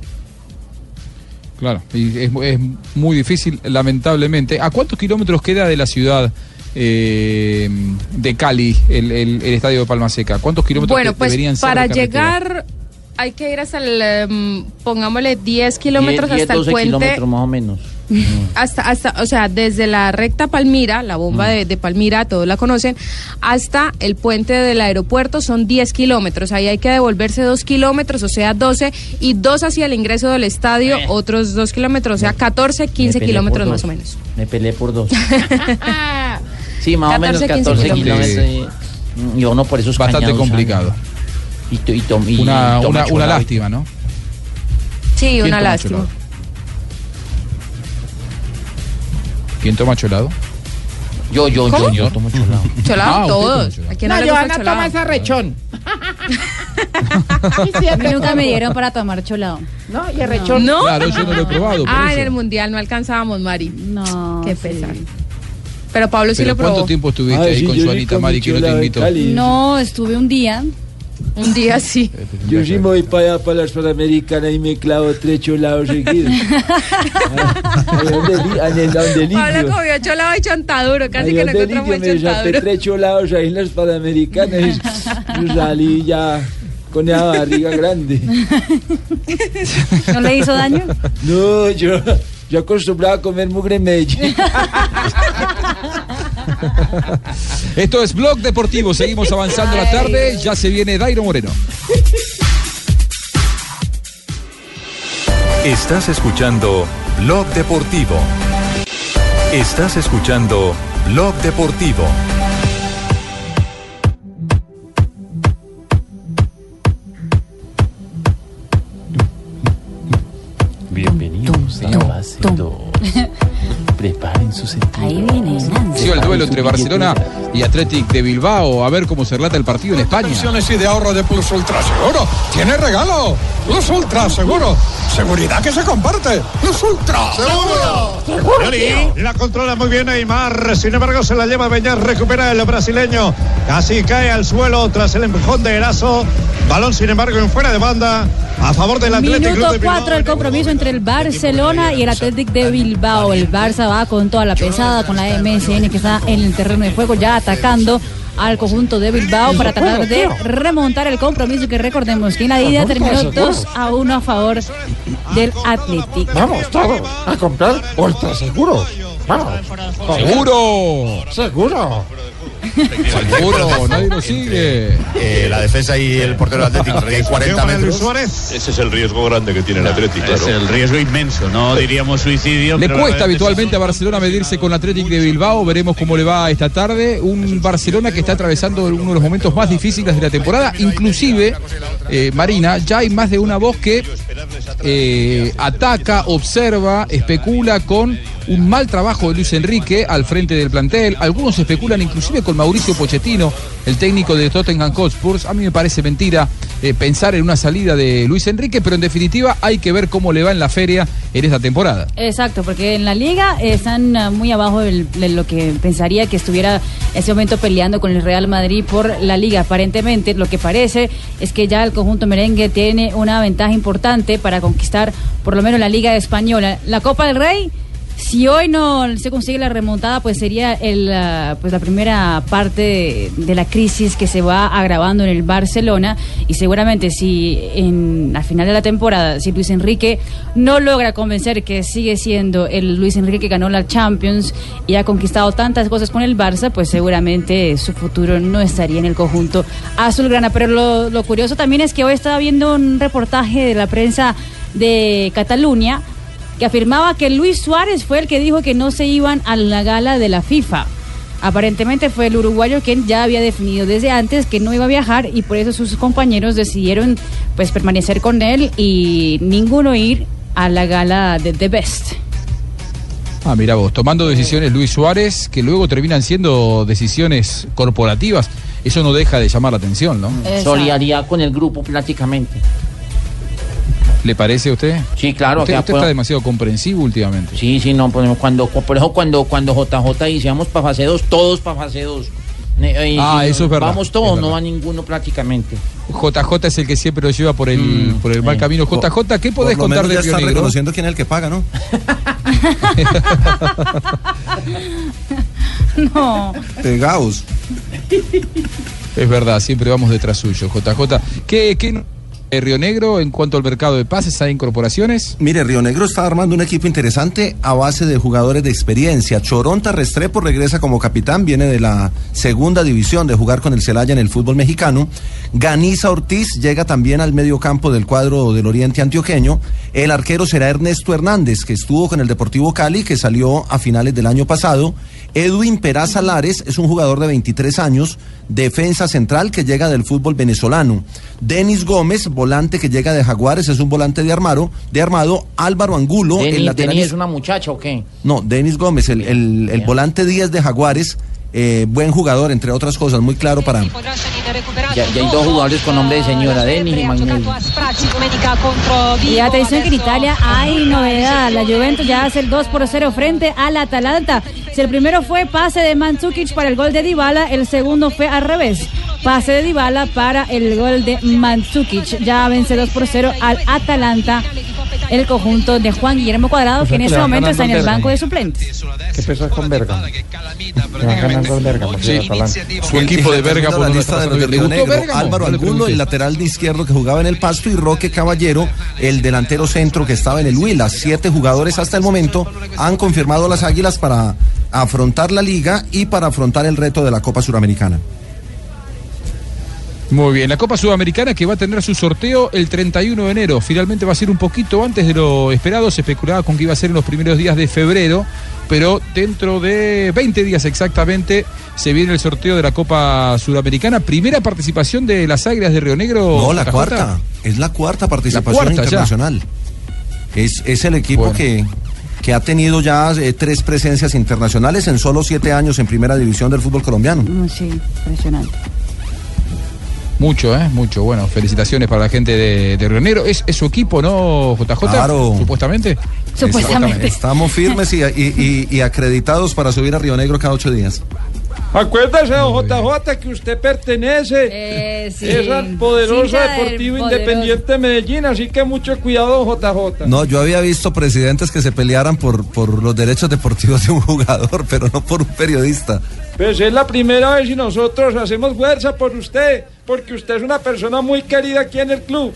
Claro, y es, es muy difícil, lamentablemente. ¿A cuántos kilómetros queda de la ciudad eh, de Cali el, el- el estadio de Palma Seca? ¿Cuántos kilómetros Bueno, pues deberían ser para de llegar hay que ir hasta el, em, pongámosle 10 kilómetros 10, hasta 12 el puente. kilómetros más o menos. [LAUGHS] Hasta, hasta, o sea, desde la recta Palmira, la Mm. bomba de, de Palmira, todos la conocen, hasta el puente del aeropuerto son 10 kilómetros. Ahí hay que devolverse 2 kilómetros, o sea, 12, y 2 hacia el ingreso del estadio, otros 2 kilómetros, o sea, 14, 15 peleé kilómetros más o menos. Me peleé por dos. [LAUGHS] sí, más o menos 14, 15 14 kilómetros. kilómetros. y- Y uno por esos Bastante cañados, complicado. Y, to- y, Una, toma una, una lástima, ¿no? Sí, ¿Quién una lástima. ¿Quién toma cholado? Yo, yo, ¿Cómo? yo, yo tomo cholado. Cholado, Ah, todos. toma cholado. ¿A quién No, no, Johanna cholado? toma esa rechón. A mí nunca me [LAUGHS] dieron para tomar cholado. No, y el rechón. ¿No? Claro, yo no lo he probado. Ah, en el mundial no alcanzábamos, Mari. No. Qué sí. pesar. Pero Pablo sí ¿Pero lo probó. cuánto tiempo estuviste Ay, ahí sí, con yo su sí Anita comí Mari que no te invitó? No, estuve un día. Un día sí. Yo sí me voy para allá, para las Panamericanas y me clavo tres cholados seguidos. Pablo comió cholado y chontaduro, casi que no encontramos el me saqué chontaduro. tres cholados ahí en las Panamericanas y yo salí ya con esa barriga grande. ¿No le hizo daño? No, yo, yo acostumbraba a comer mugre en Medellín. [LAUGHS] [LAUGHS] Esto es Blog Deportivo. Seguimos avanzando la tarde. Ya se viene Dairo Moreno. Estás escuchando Blog Deportivo. Estás escuchando Blog Deportivo. Barcelona y Athletic de Bilbao. A ver cómo se relata el partido en España. Pensiones y de ahorro de Plus Ultra Seguro. Tiene regalo. Plus Ultra Seguro. Seguridad que se comparte. Plus Ultra. Seguro. Yoli, La controla muy bien Neymar. Sin embargo, se la lleva Beñar. Recupera el brasileño. Casi cae al suelo tras el empujón de Eraso. Balón, sin embargo, en fuera de banda. A favor del Atlético Minuto de Bilbao. 4 el compromiso entre el Barcelona y el Athletic de Bilbao. El Barça va con toda la pesada, con la MSN que está en el terreno de juego, ya atacando al conjunto de Bilbao para tratar de remontar el compromiso que recordemos que en la ida terminó 2 a 1 a favor del Athletic. Vamos todos a comprar Ultra Seguro. Vamos. ¡Seguro! Seguro. Seguro, nadie lo sigue. Eh, la defensa y el portero del Atlético, que hay 40 metros. Ese es el riesgo grande que tiene el Atlético. Es el riesgo inmenso, no diríamos suicidio. Le pero cuesta habitualmente a Barcelona medirse con el Athletic de Bilbao. Veremos cómo le va esta tarde. Un Barcelona que está atravesando uno de los momentos más difíciles de la temporada. Inclusive, eh, Marina, ya hay más de una voz que eh, ataca, observa, especula con un mal trabajo de Luis Enrique al frente del plantel. Algunos especulan inclusive con Mauricio Pochettino, el técnico de Tottenham Hotspur. A mí me parece mentira eh, pensar en una salida de Luis Enrique, pero en definitiva hay que ver cómo le va en la feria en esta temporada. Exacto, porque en la liga están ah, muy abajo de lo que pensaría que estuviera ese momento peleando con el Real Madrid por la liga. Aparentemente, lo que parece es que ya el conjunto merengue tiene una ventaja importante para conquistar por lo menos la liga española. La Copa del Rey. Si hoy no se consigue la remontada, pues sería el, ah, pues la primera parte de, la crisis que se va agravando en el Barcelona y seguramente si en al final de la temporada, si Luis Enrique no logra convencer que sigue siendo el Luis Enrique que ganó la Champions y ha conquistado tantas cosas con el Barça, pues seguramente su futuro no estaría en el conjunto azulgrana. Pero lo, lo curioso también es que hoy estaba viendo un reportaje de la prensa de Cataluña que afirmaba que Luis Suárez fue el que dijo que no se iban a la gala de la FIFA. Aparentemente fue el uruguayo quien ya había definido desde antes que no iba a viajar y por eso sus compañeros decidieron pues permanecer con él y ninguno ir a la gala de The Best. Ah, mira vos, tomando decisiones Luis Suárez que luego terminan siendo decisiones corporativas. Eso no deja de llamar la atención, ¿no? Solidaridad con el grupo prácticamente. ¿Le parece a usted? Sí, claro. Usted, que usted está demasiado comprensivo últimamente. Sí, sí, no, pues, cuando, por eso cuando, cuando JJ dice vamos para fase 2, todos para fase 2. Ne- y- Ah, eso es verdad, Vamos todos, verdad. no va ninguno prácticamente. JJ es el que siempre lo lleva por el, por el mal sí. camino. JJ, ¿qué podés Por lo contar menos de ya Río está Negro? reconociendo quién es el que paga, ¿no? [LAUGHS] No. Pegaos. Es verdad, siempre vamos detrás suyo, JJ. ¿Qué, qué eh, Río Negro en cuanto al mercado de pases? ¿Hay incorporaciones? Mire, Río Negro está armando un equipo interesante a base de jugadores de experiencia. Choronta Restrepo regresa como capitán, viene de la segunda división de jugar con el Celaya en el fútbol mexicano. Ganiza Ortiz llega también al medio campo del cuadro del Oriente Antioqueño. El arquero será Ernesto Hernández, que estuvo con el Deportivo Cali, que salió a finales del año pasado. Edwin Peraza Lares es un jugador de 23 años, defensa central que llega del fútbol venezolano. Denis Gómez, volante que llega de Jaguares, es un volante de armado. De armado. Álvaro Angulo, el Denis, lateral Denis es una muchacha o qué? No, Denis Gómez, el, el- el volante 10 de Jaguares, eh, buen jugador, entre otras cosas, muy claro para... Ya, ya hay dos jugadores con nombre de señora, Denis y Magnelli. Y atención que en Italia hay novedad. La Juventus ya hace el 2 por 0 frente al Atalanta. Si el primero fue pase de Mandzukic para el gol de Dybala, el segundo fue al revés. Pase de Dybala para el gol de Mandzukic. Ya vence 2 por 0 al Atalanta. El conjunto de Juan Guillermo Cuadrado, O sea que en este momento está en el banco Bergamo. de suplentes. ¿Qué peso es con Bergamo? Ganando Bergamo, sí. Su equipo de Bérgamo la lista de. Álvaro el lateral de izquierdo que jugaba en el Pasto, y Roque Caballero, el delantero centro que estaba en el Huila. Siete jugadores hasta el momento han confirmado las Águilas para afrontar la liga y para afrontar el reto de la Copa Suramericana. Muy bien, la Copa Sudamericana que va a tener su sorteo el 31 de enero. Finalmente va a ser un poquito antes de lo esperado. Se especulaba con que iba a ser en los primeros días de febrero, pero dentro de 20 días exactamente se viene el sorteo de la Copa Sudamericana. Primera participación de las Águilas de Río Negro. No, la cuarta. Es la cuarta participación cuarta ya. internacional. Es, es el equipo Bueno. que, que ha tenido ya eh, tres presencias internacionales en solo siete años en primera división del fútbol colombiano. Mm, Sí, impresionante. Mucho, ¿eh? Mucho. Bueno, felicitaciones para la gente de, de Río Negro. ¿Es, es su equipo, no, JJ? Claro. Supuestamente. Supuestamente. Estamos firmes y, y- y- y acreditados para subir a Río Negro cada ocho días. Acuérdese, don JJ, que usted pertenece sí. es al poderoso Deportivo poderoso. Independiente de Medellín, así que mucho cuidado, don JJ. No, yo había visto presidentes que se pelearan por, por los derechos deportivos de un jugador, pero no por un periodista. Pues es la primera vez y nosotros hacemos fuerza por usted, porque usted es una persona muy querida aquí en el club.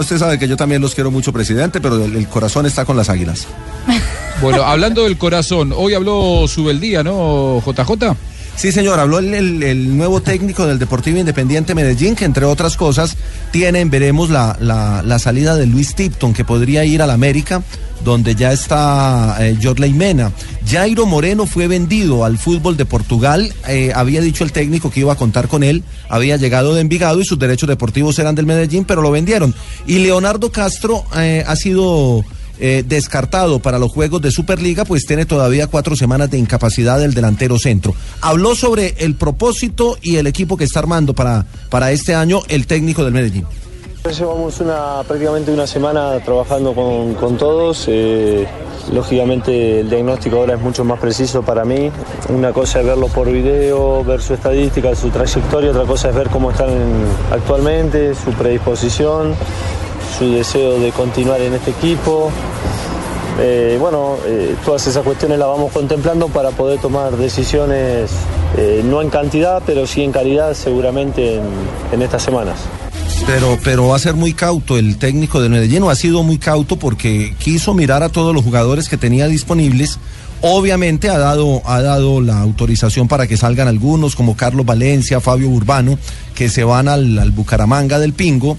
Usted sabe que yo también los quiero mucho, presidente, pero el, el corazón está con las águilas. [LAUGHS] Bueno, hablando del corazón, hoy habló Subeldía, ¿no, JJ? Sí, señor, habló el, el- el nuevo técnico del Deportivo Independiente Medellín, que entre otras cosas tienen, veremos la, la- la salida de Luis Tipton, que podría ir al América, donde ya está eh, Jorley Mena. Jairo Moreno fue vendido al fútbol de Portugal, eh, había dicho el técnico que iba a contar con él, había llegado de Envigado y sus derechos deportivos eran del Medellín, pero lo vendieron. Y Leonardo Castro eh, ha sido eh, descartado para los juegos de Superliga, pues tiene todavía cuatro semanas de incapacidad del delantero centro. Habló sobre el propósito y el equipo que está armando para, para este año el técnico del Medellín. Llevamos una, prácticamente una semana trabajando con, todos. eh, lógicamente el diagnóstico ahora es mucho más preciso para mí. Una cosa es verlo por video, ver su estadística, su trayectoria, otra cosa es ver cómo están actualmente, su predisposición, su deseo de continuar en este equipo. Eh, bueno, eh, todas esas cuestiones las vamos contemplando para poder tomar decisiones, no en cantidad, pero sí en calidad seguramente en- en estas semanas. Pero, pero va a ser muy cauto el técnico del Medellín, o ha sido muy cauto porque quiso mirar a todos los jugadores que tenía disponibles. Obviamente ha dado, ha dado la autorización para que salgan algunos, como Carlos Valencia, Fabio Urbano, que se van al, al Bucaramanga del Pingo.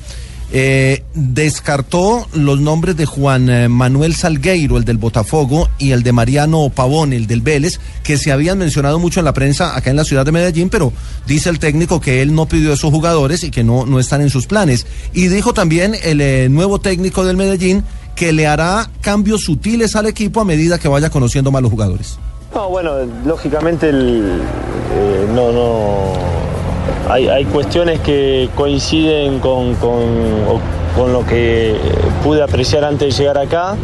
Eh, descartó los nombres de Juan eh, Manuel Salgueiro, el del Botafogo, y el de Mariano Pavón, el del Vélez, que se habían mencionado mucho en la prensa acá en la ciudad de Medellín, pero dice el técnico que él no pidió esos jugadores y que no, no están en sus planes. Y dijo también el eh, nuevo técnico del Medellín que le hará cambios sutiles al equipo a medida que vaya conociendo más los jugadores. No, bueno, lógicamente el, no, no, hay, hay cuestiones que coinciden con, con, con lo que pude apreciar antes de llegar acá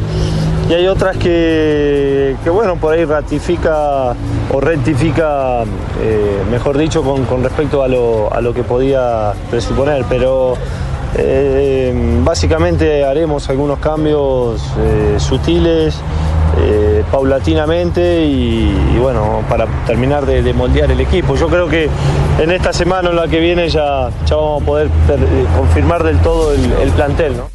y hay otras que, que, bueno, por ahí ratifica o rectifica, eh, mejor dicho, con, con respecto a lo, a lo que podía presuponer, pero eh, básicamente haremos algunos cambios eh, sutiles. Eh, paulatinamente y, y bueno, para terminar de, de moldear el equipo. Yo creo que en esta semana o la que viene ya, ya vamos a poder ter- eh, confirmar del todo el, el plantel. ¿no?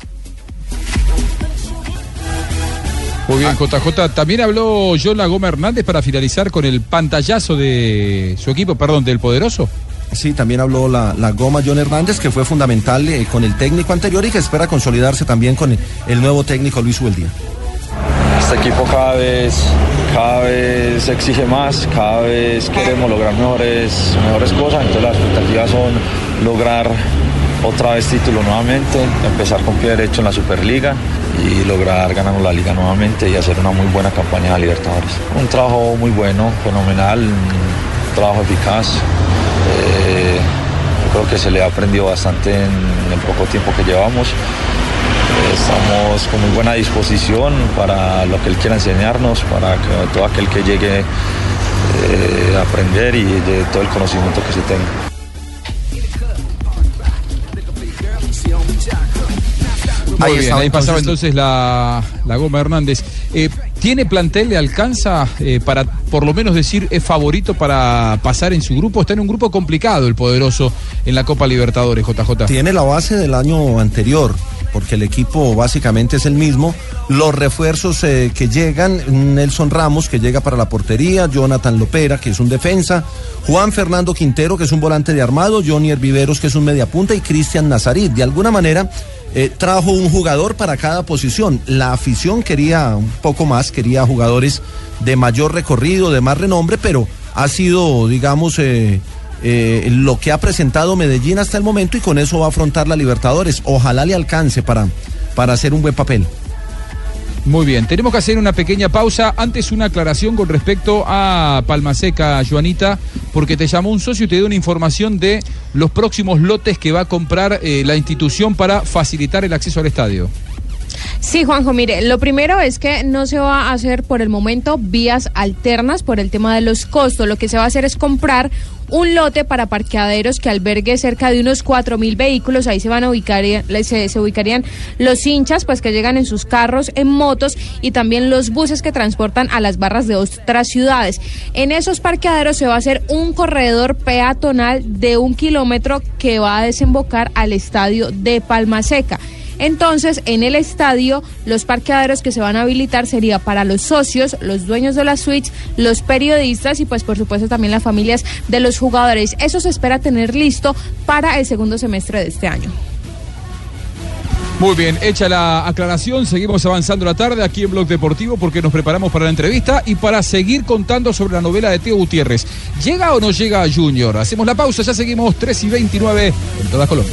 Muy bien, JJ. También habló John Lagoma Hernández para finalizar con el pantallazo de su equipo, perdón, del poderoso. Sí, también habló la, la goma John Hernández, que fue fundamental eh, con el técnico anterior y que espera consolidarse también con el, el nuevo técnico Luis Ubeldía. Este equipo cada vez, cada vez exige más, cada vez queremos lograr mejores, mejores cosas, entonces las expectativas son lograr otra vez título nuevamente, empezar con pie derecho en la Superliga y lograr ganarnos la liga nuevamente y hacer una muy buena campaña de Libertadores. Un trabajo muy bueno, fenomenal, un trabajo eficaz. Eh, creo que se le ha aprendido bastante en el poco tiempo que llevamos. Estamos con muy buena disposición para lo que él quiera enseñarnos, para que todo aquel que llegue eh, a aprender y de todo el conocimiento que se tenga. Muy Ahí bien, estaba ahí pasaba entonces- entonces la, la Goma Hernández. Eh, ¿Tiene plantel, le alcanza eh, para por lo menos decir es favorito para pasar en su grupo? Está en un grupo complicado el poderoso en la Copa Libertadores, JJ. Tiene la base del año anterior, porque el equipo básicamente es el mismo. Los refuerzos eh, que llegan, Nelson Ramos, que llega para la portería, Jonathan Lopera, que es un defensa, Juan Fernando Quintero, que es un volante de armado, Johnny Herviveros, que es un mediapunta, y Cristian Nazarit. De alguna manera eh, trajo un jugador para cada posición. La afición quería un poco más, quería jugadores de mayor recorrido, de más renombre, pero ha sido, digamos, eh, eh, lo que ha presentado Medellín hasta el momento y con eso va a afrontar la Libertadores. Ojalá le alcance para, para hacer un buen papel. Muy bien, tenemos que hacer una pequeña pausa. Antes una aclaración con respecto a Palmaseca, Joanita, porque te llamó un socio y te dio una información de los próximos lotes que va a comprar eh, la institución para facilitar el acceso al estadio. Sí, Juanjo, mire, lo primero es que no se va a hacer por el momento vías alternas por el tema de los costos. Lo que se va a hacer es comprar un lote para parqueaderos que albergue cerca de unos cuatro mil vehículos. Ahí se van a ubicar, se, se ubicarían los hinchas, pues que llegan en sus carros, en motos y también los buses que transportan a las barras de otras ciudades. En esos parqueaderos se va a hacer un corredor peatonal de un kilómetro que va a desembocar al estadio de Palma Seca. Entonces, en el estadio, los parqueaderos que se van a habilitar sería para los socios, los dueños de las suites, los periodistas y pues por supuesto también las familias de los jugadores. Eso se espera tener listo para el segundo semestre de este año. Muy bien, hecha la aclaración, seguimos avanzando la tarde aquí en Blog Deportivo porque nos preparamos para la entrevista y para seguir contando sobre la novela de Teo Gutiérrez. ¿Llega o no llega Junior? Hacemos la pausa, ya seguimos 3 y 29 en toda Colombia.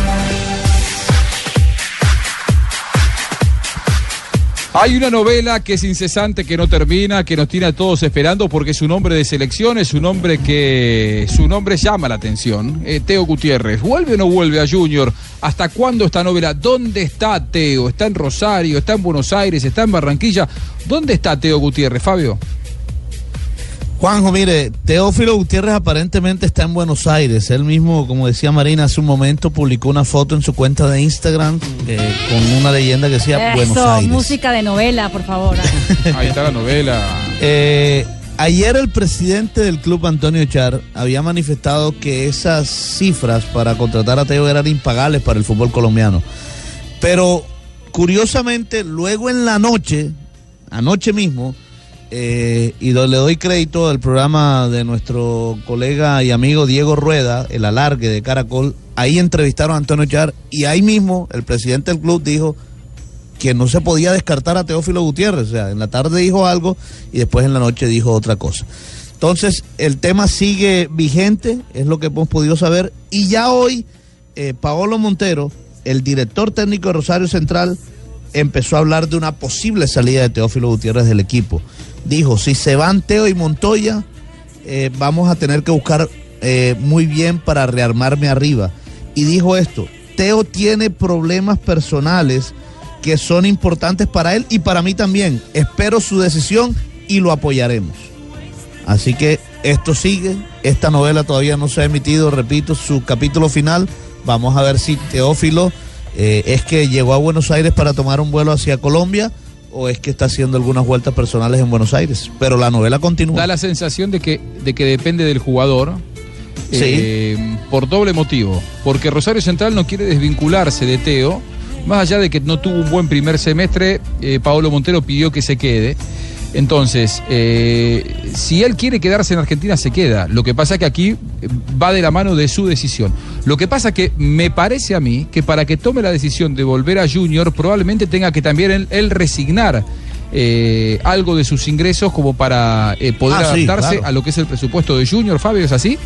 Hay una novela que es incesante, que no termina, que nos tiene a todos esperando porque es un hombre de selección, es un hombre que su nombre llama la atención. Eh, Teo Gutiérrez, ¿vuelve o no vuelve a Junior? ¿Hasta cuándo esta novela? ¿Dónde está Teo? ¿Está en Rosario? ¿Está en Buenos Aires? ¿Está en Barranquilla? ¿Dónde está Teo Gutiérrez, Fabio? Juanjo, mire, Teófilo Gutiérrez aparentemente está en Buenos Aires. Él mismo, como decía Marina hace un momento, publicó una foto en su cuenta de Instagram eh, con una leyenda que decía Buenos Eso, Aires. música de novela, por favor. [LAUGHS] Ahí está la novela. Eh, ayer el presidente del club, Antonio Char, había manifestado que esas cifras para contratar a Teo eran impagables para el fútbol colombiano. Pero curiosamente, luego en la noche, anoche mismo, eh, y le doy crédito al programa de nuestro colega y amigo Diego Rueda, el alargue de Caracol, ahí entrevistaron a Antonio Char y ahí mismo el presidente del club dijo que no se podía descartar a Teófilo Gutiérrez. O sea, en la tarde dijo algo y después en la noche dijo otra cosa. Entonces, el tema sigue vigente, es lo que hemos podido saber. Y ya hoy, eh, Paolo Montero, el director técnico de Rosario Central, empezó a hablar de una posible salida de Teófilo Gutiérrez del equipo. Dijo, si se van Teo y Montoya, eh, vamos a tener que buscar eh, muy bien para rearmarme arriba. Y dijo esto, Teo tiene problemas personales que son importantes para él y para mí también. Espero su decisión y lo apoyaremos. Así que esto sigue, esta novela todavía no se ha emitido, repito, su capítulo final. Vamos a ver si Teófilo eh, es que llegó a Buenos Aires para tomar un vuelo hacia Colombia o es que está haciendo algunas vueltas personales en Buenos Aires. Pero la novela continúa. Da la sensación de que, de que depende del jugador. eh, por doble motivo. Porque Rosario Central no quiere desvincularse de Teo. Más allá de que no tuvo un buen primer semestre, eh, Paolo Montero pidió que se quede. Entonces, eh, si él quiere quedarse en Argentina, se queda. Lo que pasa es que aquí eh, va de la mano de su decisión. Lo que pasa que me parece a mí que para que tome la decisión de volver a Junior, probablemente tenga que también él, él resignar eh, algo de sus ingresos como para eh, poder Ah, sí, adaptarse claro. a lo que es el presupuesto de Junior. Fabio, ¿es así?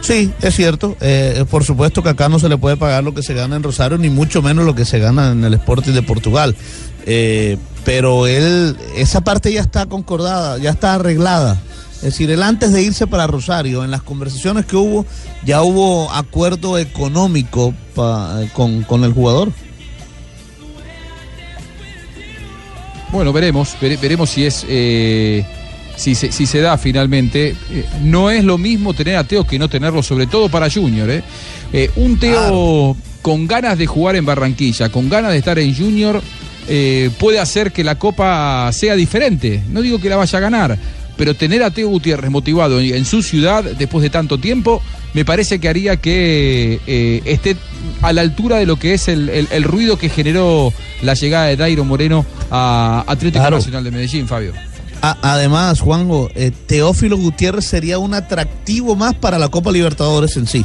Sí, es cierto. Eh, por supuesto que acá no se le puede pagar lo que se gana en Rosario, ni mucho menos lo que se gana en el Sporting de Portugal. Eh, pero él, esa parte ya está concordada, ya está arreglada. Es decir, él antes de irse para Rosario, en las conversaciones que hubo, ya hubo acuerdo económico pa- con, con el jugador. Bueno, veremos, vere- veremos si es eh, si, se, si se da finalmente. Eh, no es lo mismo tener a Teo que no tenerlo, sobre todo para Junior. ¿eh? Eh, un Teo con ganas de jugar en Barranquilla, con ganas de estar en Junior, eh, puede hacer que la Copa sea diferente. No digo que la vaya a ganar, pero tener a Teo Gutiérrez motivado en, en su ciudad después de tanto tiempo, me parece que haría que eh, esté a la altura de lo que es el, el- el ruido que generó la llegada de Dairo Moreno a Atlético Claro. Nacional de Medellín, Fabio. A- además, Juanjo, eh, Teófilo Gutiérrez sería un atractivo más para la Copa Libertadores en sí.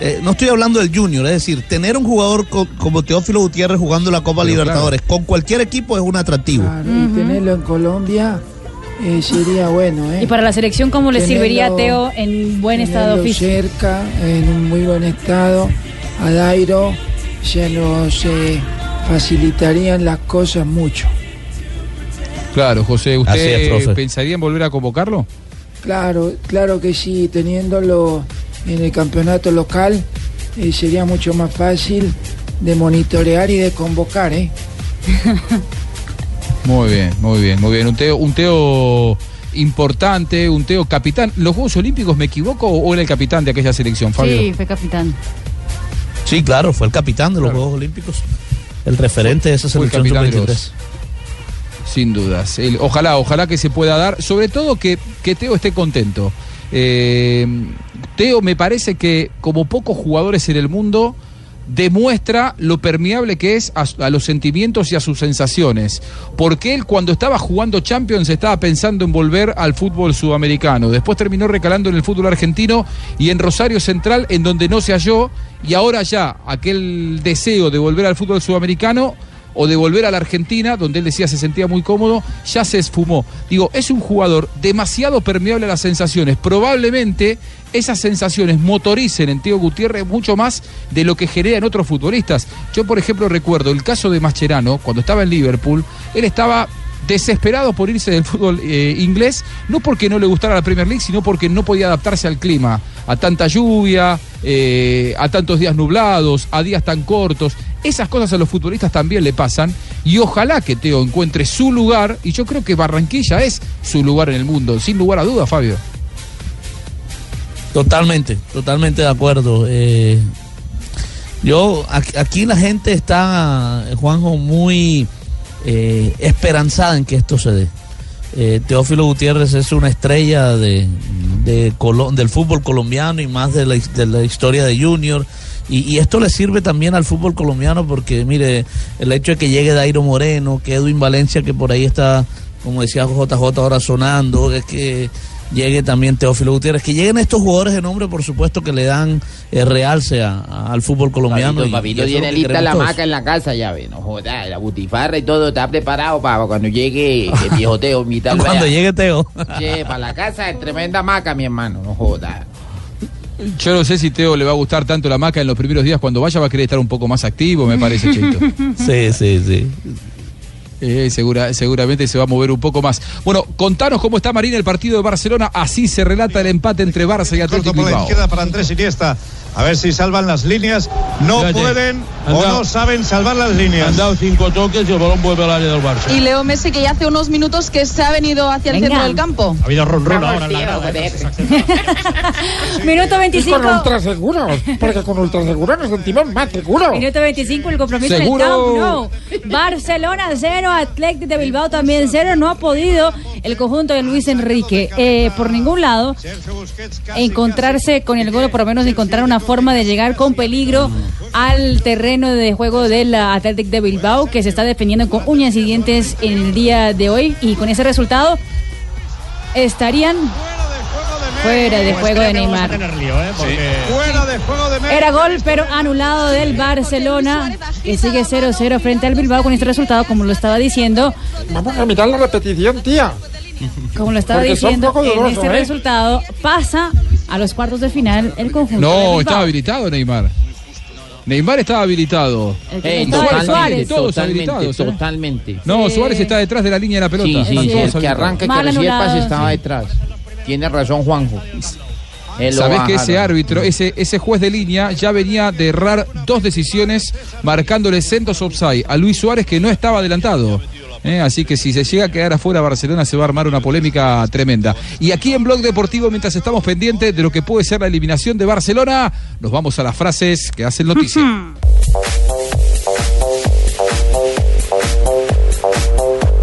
Eh, no estoy hablando del Junior, es decir, tener un jugador co- como Teófilo Gutiérrez jugando la Copa Pero Libertadores con cualquier equipo es un atractivo. Claro, y tenerlo en Colombia eh, sería bueno, ¿eh? Y para la selección, ¿cómo le serviría a Teo en buen estado físico? cerca, en un muy buen estado. A Dairo se nos eh, facilitarían las cosas mucho. Claro, José, es, ¿usted pensaría en volver a convocarlo? Claro, claro que sí, teniéndolo en el campeonato local eh, sería mucho más fácil de monitorear y de convocar, ¿eh? [LAUGHS] Muy bien, muy bien, muy bien. Un Teo, un Teo importante, un Teo capitán. ¿Los Juegos Olímpicos me equivoco o era el capitán de aquella selección, Fabio? Sí, fue capitán. Sí, claro, fue el capitán de los Juegos Olímpicos, el referente de esa Fue el selección capitán de sub-23. los- Sin dudas. Ojalá, ojalá que se pueda dar. Sobre todo que, que Teo esté contento. Eh, Teo me parece que como pocos jugadores en el mundo demuestra lo permeable que es a, a los sentimientos y a sus sensaciones. Porque él cuando estaba jugando Champions estaba pensando en volver al fútbol sudamericano. Después terminó recalando en el fútbol argentino y en Rosario Central en donde no se halló. Y ahora ya aquel deseo de volver al fútbol sudamericano o de volver a la Argentina, donde él decía se sentía muy cómodo, ya se esfumó. Digo, es un jugador demasiado permeable a las sensaciones. Probablemente esas sensaciones motoricen en Teo Gutiérrez mucho más de lo que generan otros futbolistas. Yo, por ejemplo, recuerdo el caso de Mascherano, cuando estaba en Liverpool, él estaba desesperado por irse del fútbol eh, inglés, no porque no le gustara la Premier League, sino porque no podía adaptarse al clima, a tanta lluvia, eh, a tantos días nublados, a días tan cortos. Esas cosas a los futbolistas también le pasan y ojalá que Teo encuentre su lugar y yo creo que Barranquilla es su lugar en el mundo, sin lugar a duda, Fabio. Totalmente, totalmente de acuerdo. Eh, yo, aquí, la gente está, Juanjo, muy eh, esperanzada en que esto se dé. Eh, Teófilo Gutiérrez es una estrella de, de del fútbol colombiano y más de la, his- de la historia de Junior. Y, y esto le sirve también al fútbol colombiano porque, mire, el hecho de que llegue Dairo Moreno, que Edwin Valencia, que por ahí está, como decía JJ ahora sonando, es que llegue también Teófilo Gutiérrez. Que lleguen estos jugadores de nombre, por supuesto, que le dan eh, realce a- a- al fútbol colombiano. Papito, y- papito y tiene lista la todos. maca en la casa, ya ve, no joda, la butifarra y todo está preparado para cuando llegue el [LAUGHS] viejo Teo, mi tal Cuando llegue Teo. Che, para la casa es tremenda maca, mi hermano, no joda. Yo no sé si Teo le va a gustar tanto la maca en los primeros días. Cuando vaya va a querer estar un poco más activo, me parece, Cheito. [LAUGHS] Sí, sí, sí. Eh, segura, seguramente se va a mover un poco más. Bueno, contanos cómo está Marina el partido de Barcelona. Así se relata el empate entre Barça y Atlético Bilbao. izquierda para Andrés Iniesta. A ver si salvan las líneas. No Fíjate, pueden o dado- no saben salvar las líneas. Han dado cinco toques y el balón vuelve al área del Barça. Y Leo Messi, que ya hace unos minutos que se ha venido hacia el Venga. centro del campo. Ha habido ron ron Vamos, ahora en la tío, grada. [LAUGHS] Minuto Y 25. con ultraseguros, porque con ultraseguros nos sentimos más seguros. Minuto 25, el compromiso Seguro. del Camp Nou. Barcelona 0, Athletic de Bilbao también 0. No ha podido el conjunto de Luis Enrique eh, por ningún lado encontrarse con el gol, por lo menos encontrar una forma de llegar con peligro al terreno de juego del Athletic de Bilbao, que se está defendiendo con uñas y dientes en el día de hoy. Y con ese resultado estarían fuera de juego de Neymar. Fuera de juego de Messi. Era gol, pero anulado del Barcelona, que sigue 0-0 frente al Bilbao con este resultado, como lo estaba diciendo, Vamos a mirar la repetición, tía. como lo estaba Porque diciendo, en este ¿eh? resultado pasa a los cuartos de final el conjunto. No, estaba habilitado Neymar. Neymar estaba habilitado. Eh, no totalmente, Suárez. Todos totalmente, habilitados, ¿eh? totalmente. No, Sí. Suárez está detrás de la línea de la pelota. Sí, sí, sí, el que arranca y que recibe el pase estaba sí. detrás. Tiene razón Juanjo. Baja, que ese árbitro, ese, ese juez de línea, ya venía de errar dos decisiones marcándole sendos offside a Luis Suárez que no estaba adelantado. Eh, así que si se llega a quedar afuera Barcelona se va a armar una polémica tremenda. Y aquí en Blog Deportivo, mientras estamos pendientes de lo que puede ser la eliminación de Barcelona, nos vamos a las frases que hacen noticia. [LAUGHS]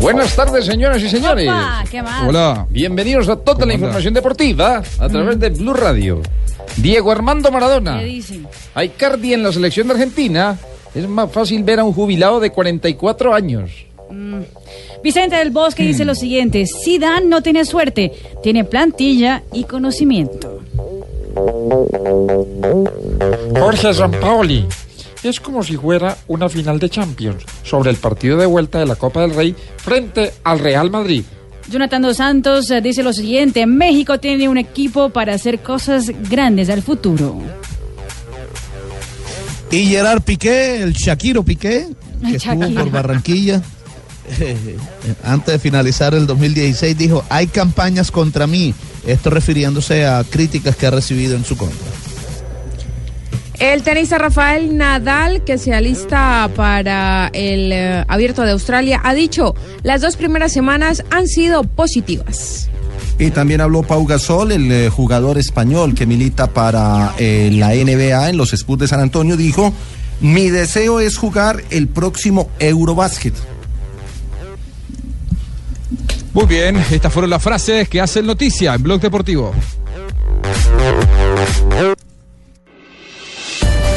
Buenas tardes, señoras y señores. Opa, ¿qué más? Hola. Bienvenidos a toda la anda? información deportiva a través de Blue Radio. Diego Armando Maradona. ¿Qué dicen? A Icardi en la selección de Argentina. Es más fácil ver a un jubilado de 44 años. Vicente del Bosque dice lo siguiente, Zidane no tiene suerte, tiene plantilla y conocimiento. Jorge Sampaoli. Es como si fuera una final de Champions sobre el partido de vuelta de la Copa del Rey frente al Real Madrid. Jonathan Dos Santos eh, dice lo siguiente, México tiene un equipo para hacer cosas grandes al futuro. Y Gerard Piqué, el Shakiro Piqué, El que estuvo Shakiro. por Barranquilla, [LAUGHS] antes de finalizar el 2016, dijo, hay campañas contra mí. Esto refiriéndose a críticas que ha recibido en su contra. El tenista Rafael Nadal, que se alista para el eh, abierto de Australia, ha dicho, las dos primeras semanas han sido positivas. Y también habló Pau Gasol, el eh, jugador español que milita para eh, la NBA en los Spurs de San Antonio, dijo, mi deseo es jugar el próximo Eurobásquet. Muy bien, estas fueron las frases que hacen noticia en Blog Deportivo.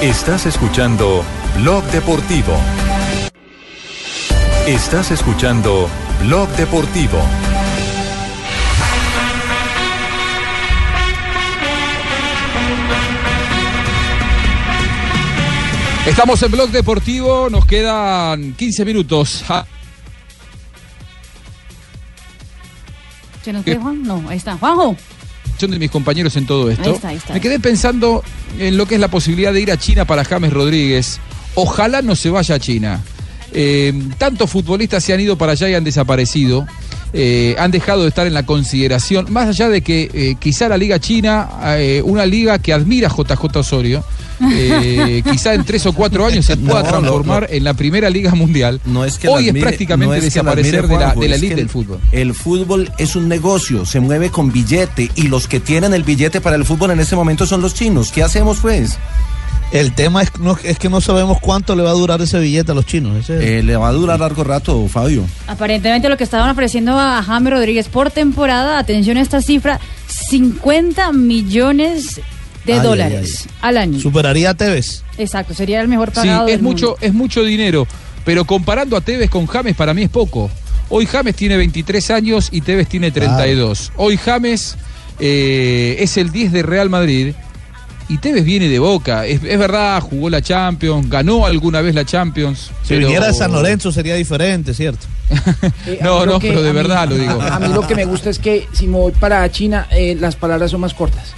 Estás escuchando Blog Deportivo. Estás escuchando Blog Deportivo. Estamos en Blog Deportivo, nos quedan 15 minutos. ¿Se nos fue Juan? No, ahí está. Juanjo. Son de mis compañeros en todo esto. Ahí está, ahí está. Me quedé pensando en lo que es la posibilidad de ir a China para James Rodríguez. Ojalá no se vaya a China. Eh, tantos futbolistas se han ido para allá y han desaparecido. Eh, han dejado de estar en la consideración, más allá de que eh, quizá la Liga China, una liga que admira a JJ Osorio, eh, quizá en tres o cuatro años se [LAUGHS] pueda No, no, transformar en la primera Liga Mundial. No es que Hoy la es prácticamente no es que la desaparecer de la, de la elite del fútbol. El fútbol es un negocio, se mueve con billete y los que tienen el billete para el fútbol en este momento son los chinos. ¿Qué hacemos pues? El tema es, no- es que no sabemos cuánto le va a durar ese billete a los chinos. ese Eh, le va a durar largo rato, Fabio. Aparentemente lo que estaban ofreciendo a James Rodríguez por temporada, atención a esta cifra, 50 millones de Ay, ay, dólares al año. Superaría a Tevez. Exacto, sería el mejor Sí, pagado es del mucho, mundo. es mucho dinero, pero comparando a Tevez con James para mí es poco. Hoy James tiene 23 años y Tevez tiene 32. Hoy James eh, es el 10 de Real Madrid. Y Tevez viene de Boca. Es, es verdad, jugó la Champions, ganó alguna vez la Champions. Si pero- viniera de San Lorenzo sería diferente, ¿cierto? [LAUGHS] Eh, No, no, que- pero de mí- verdad lo digo. A mí lo que me gusta es que si me voy para China, eh, las palabras son más cortas.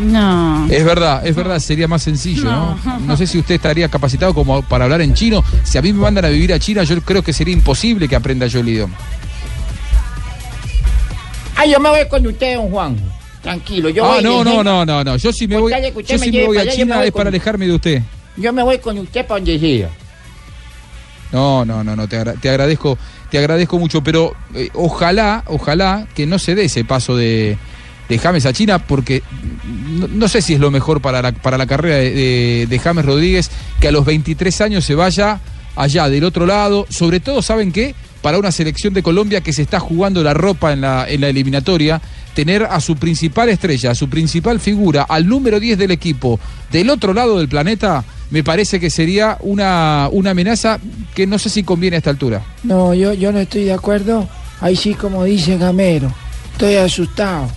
No. Es verdad, es verdad, sería más sencillo, ¿no? No sé si usted estaría capacitado como para hablar en chino. Si a mí me mandan a vivir a China, yo creo que sería imposible que aprenda yo el idioma. Ah, yo me voy con usted, don Juan. Tranquilo, yo ah, voy. no, no, no, no, no. Yo si me voy, yo me si me voy a China voy es para alejarme de usted. Yo me voy con usted para donde sea. No, no, no, no, te, agra- te agradezco, te agradezco mucho, pero eh, ojalá, ojalá que no se dé ese paso de, de James a China, porque no, sé si es lo mejor para la, para la carrera de James Rodríguez, que a los 23 años se vaya allá del otro lado, sobre todo, ¿saben qué? Para una selección de Colombia que se está jugando la ropa en la, en la eliminatoria, tener a su principal estrella, a su principal figura, al número 10 del equipo, del otro lado del planeta, me parece que sería una, una amenaza que no sé si conviene a esta altura. No, yo, yo no estoy de acuerdo. Ahí sí, como dice Gamero, estoy asustado.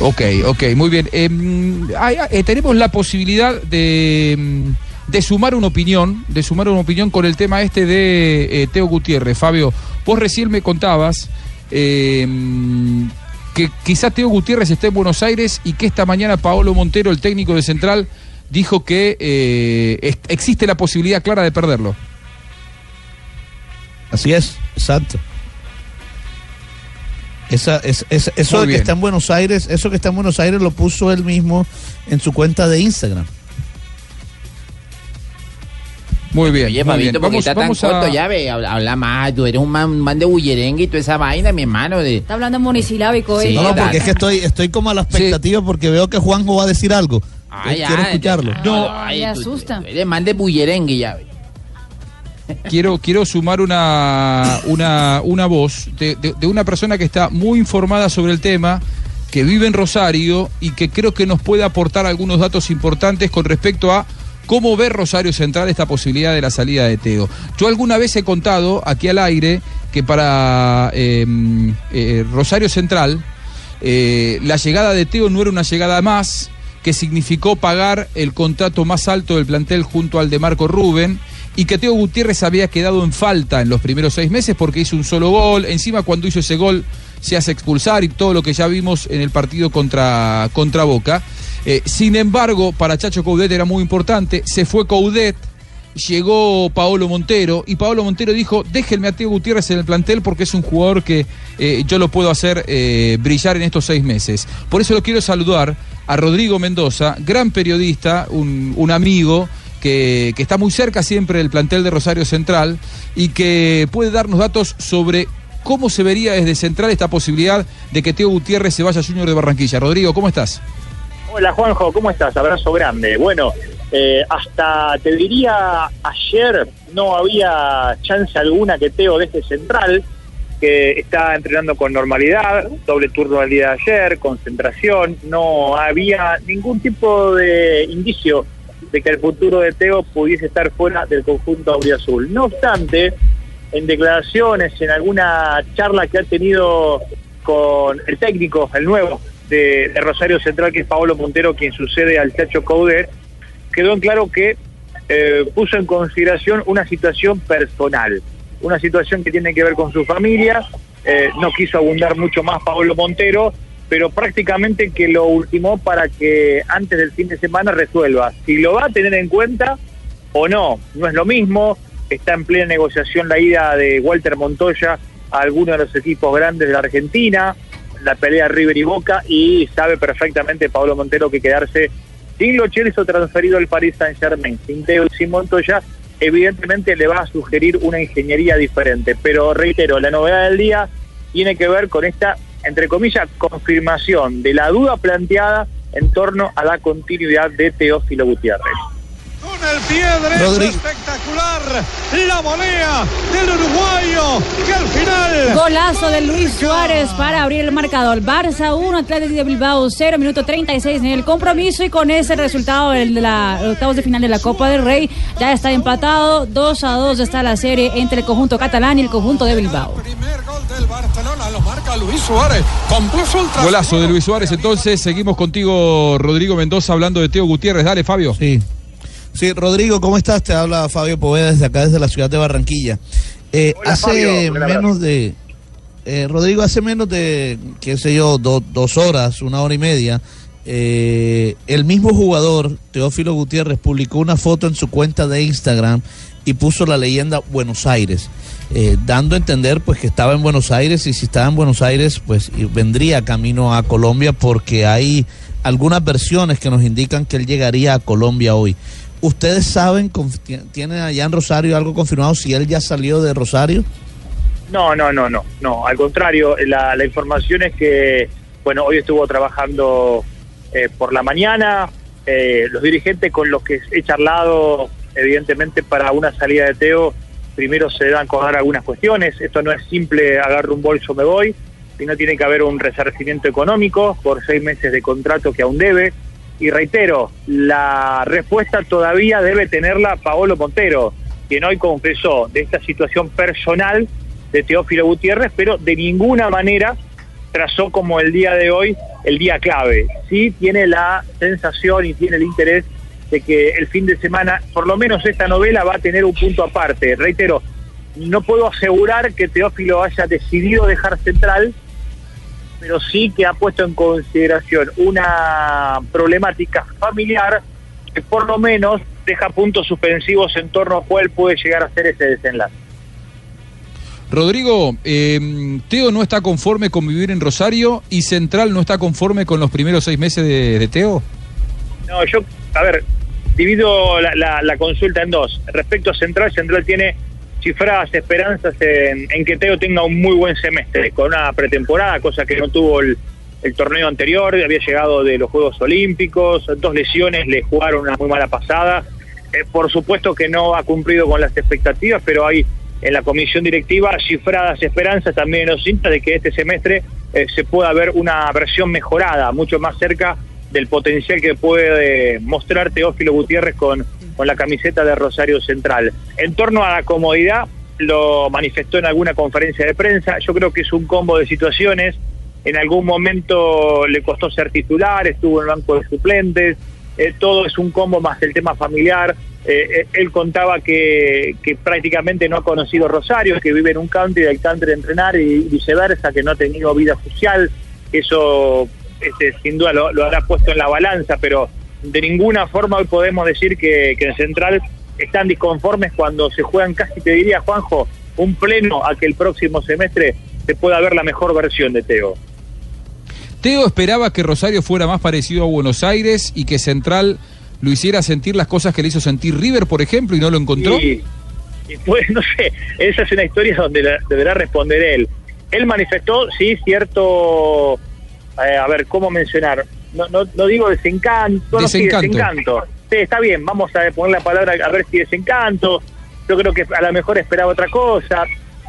Ok, ok, muy bien. Em, eh, tenemos la posibilidad de, em, de sumar una opinión, de sumar una opinión con el tema este de eh, Teo Gutiérrez. Fabio, vos recién me contabas em, que quizá Teo Gutiérrez esté en Buenos Aires y que esta mañana Paolo Montero, el técnico de Central, dijo que eh, existe la posibilidad clara de perderlo. Así es, exacto. Esa, es, es- eso de que bien. está en Buenos Aires, eso que está en Buenos Aires lo puso él mismo en su cuenta de Instagram. Muy bien. Oye, muy bien. Fabito, porque Vamos- está tan vamos a- corto ya, ve, habla, habla más, tú eres un man, man de bullerengue y toda esa vaina, mi hermano. De... Está hablando monosilábico. Sí, ¿eh? no, no, porque es que estoy, estoy como a la expectativa porque veo que Juanjo va a decir algo. Ay, quiero ay, escucharlo. No, Ay, me asusta. tú eres man de bullerengue ya, ve. Quiero, quiero sumar una, una, una voz de, de- una persona que está muy informada sobre el tema, que vive en Rosario y que creo que nos puede aportar algunos datos importantes con respecto a cómo ve Rosario Central esta posibilidad de la salida de Teo. Yo alguna vez he contado aquí al aire que para eh, eh, Rosario Central eh, la llegada de Teo no era una llegada más, que significó pagar el contrato más alto del plantel junto al de Marco Rubén, y que Teo Gutiérrez había quedado en falta en los primeros seis meses porque hizo un solo gol. Encima, cuando hizo ese gol, se hace expulsar y todo lo que ya vimos en el partido contra, contra Boca. Eh, sin embargo, para Chacho Coudet era muy importante. Se fue Coudet, llegó Paolo Montero y Paolo Montero dijo, déjenme a Teo Gutiérrez en el plantel porque es un jugador que eh, yo lo puedo hacer eh, brillar en estos seis meses. Por eso lo quiero saludar a Rodrigo Mendoza, gran periodista, un, un amigo que, está muy cerca siempre del plantel de Rosario Central y que puede darnos datos sobre cómo se vería desde Central esta posibilidad de que Teo Gutiérrez se vaya a Junior de Barranquilla. Rodrigo, ¿cómo estás? Hola Juanjo, ¿cómo estás? Abrazo grande. Bueno, eh, hasta te diría ayer no había chance alguna que Teo deje central, que está entrenando con normalidad, doble turno al día de ayer, concentración, no había ningún tipo de indicio de que el futuro de Teo pudiese estar fuera del conjunto auriazul. No obstante, en declaraciones, en alguna charla que ha tenido con el técnico, el nuevo de, Rosario Central, que es Paolo Montero, quien sucede al Chacho Coudet, quedó en claro que eh, puso en consideración una situación personal, una situación que tiene que ver con su familia, eh, no quiso abundar mucho más Paolo Montero, pero prácticamente que lo ultimó para que antes del fin de semana resuelva si lo va a tener en cuenta o no. No es lo mismo, está en plena negociación la ida de Walter Montoya a alguno de los equipos grandes de la Argentina, la pelea River y Boca, y sabe perfectamente Pablo Montero que quedarse sin Lo Celso transferido al Paris Saint Germain, sin Teo y sin Montoya, evidentemente le va a sugerir una ingeniería diferente. Pero reitero, la novedad del día tiene que ver con esta, entre comillas, confirmación de la duda planteada en torno a la continuidad de Teófilo Gutiérrez. Con el pie derecho espectacular. La volea del uruguayo que al final. Golazo de Luis Suárez para abrir el marcador. Barça 1, Atlético de Bilbao 0, minuto 36 en el compromiso y con ese resultado el de la los octavos de final de la Copa del Rey ya está empatado. 2 a 2 está la serie entre el conjunto catalán y el conjunto de Bilbao. Para Luis Suárez. Con Plus Ultra. Golazo de Luis Suárez, entonces seguimos contigo, Rodrigo Mendoza, hablando de Teo Gutiérrez. Dale, Fabio. Sí. Sí, Rodrigo, ¿cómo estás? Te habla Fabio Poveda desde acá, desde la ciudad de Barranquilla. Eh, Hola, hace Fabio, menos de. eh, Rodrigo, hace menos de, qué sé yo, do- dos horas, una hora y media, eh, el mismo jugador, Teófilo Gutiérrez, publicó una foto en su cuenta de Instagram y puso la leyenda Buenos Aires, eh, dando a entender pues que estaba en Buenos Aires y si estaba en Buenos Aires pues vendría camino a Colombia porque hay algunas versiones que nos indican que él llegaría a Colombia hoy. ¿Ustedes saben, tienen allá en Rosario algo confirmado si él ya salió de Rosario? No, no, no, no, no. Al contrario, la, la información es que, bueno, hoy estuvo trabajando eh, por la mañana. eh, los dirigentes con los que he charlado, evidentemente, para una salida de Teo, primero se a acordar algunas cuestiones. Esto no es simple, agarro un bolso, me voy, sino tiene que haber un resarcimiento económico por seis meses de contrato que aún debe. Y reitero, la respuesta todavía debe tenerla Paolo Montero, quien hoy confesó de esta situación personal de Teófilo Gutiérrez, pero de ninguna manera trazó como el día de hoy el día clave. Sí tiene la sensación y tiene el interés de que el fin de semana, por lo menos esta novela va a tener un punto aparte. Reitero, no puedo asegurar que Teófilo haya decidido dejar central, pero sí que ha puesto en consideración una problemática familiar que por lo menos deja puntos suspensivos en torno a cuál puede llegar a ser ese desenlace. Rodrigo, eh, Teo no está conforme con vivir en Rosario y Central no está conforme con los primeros seis meses de, de Teo. No, yo, a ver, divido la, la- la consulta en dos. Respecto a Central, Central tiene cifradas esperanzas en, en que Teo tenga un muy buen semestre, con una pretemporada, cosa que no tuvo el, torneo anterior, había llegado de los Juegos Olímpicos, dos lesiones le jugaron una muy mala pasada. Eh, por supuesto que no ha cumplido con las expectativas, pero hay en la comisión directiva cifradas esperanzas también en los hinchas de que este semestre eh, se pueda ver una versión mejorada, mucho más cerca del potencial que puede mostrar Teófilo Gutiérrez con, con la camiseta de Rosario Central. En torno a la comodidad, lo manifestó en alguna conferencia de prensa, yo creo que es un combo de situaciones, en algún momento le costó ser titular, estuvo en el banco de suplentes, eh, todo es un combo más el tema familiar. Eh, eh, él contaba que, prácticamente no ha conocido Rosario, que vive en un country, del country de entrenar y viceversa, que no ha tenido vida social. Eso este, sin duda lo, lo habrá puesto en la balanza, pero de ninguna forma hoy podemos decir que, que en Central están disconformes cuando se juegan casi, te diría, Juanjo, un pleno a que el próximo semestre se pueda ver la mejor versión de Teo. Teo esperaba que Rosario fuera más parecido a Buenos Aires y que Central lo hiciera sentir las cosas que le hizo sentir River, por ejemplo, y no lo encontró. Y, y pues, [LAUGHS] no sé, esa es una historia donde la- deberá responder él. Él manifestó, sí, cierto, eh, a ver, ¿cómo mencionar? No, no, no digo desencanto, no, sí, Desencanto. desencanto. Sí, está bien, vamos a poner la palabra a ver si desencanto. Yo creo que a lo mejor esperaba otra cosa.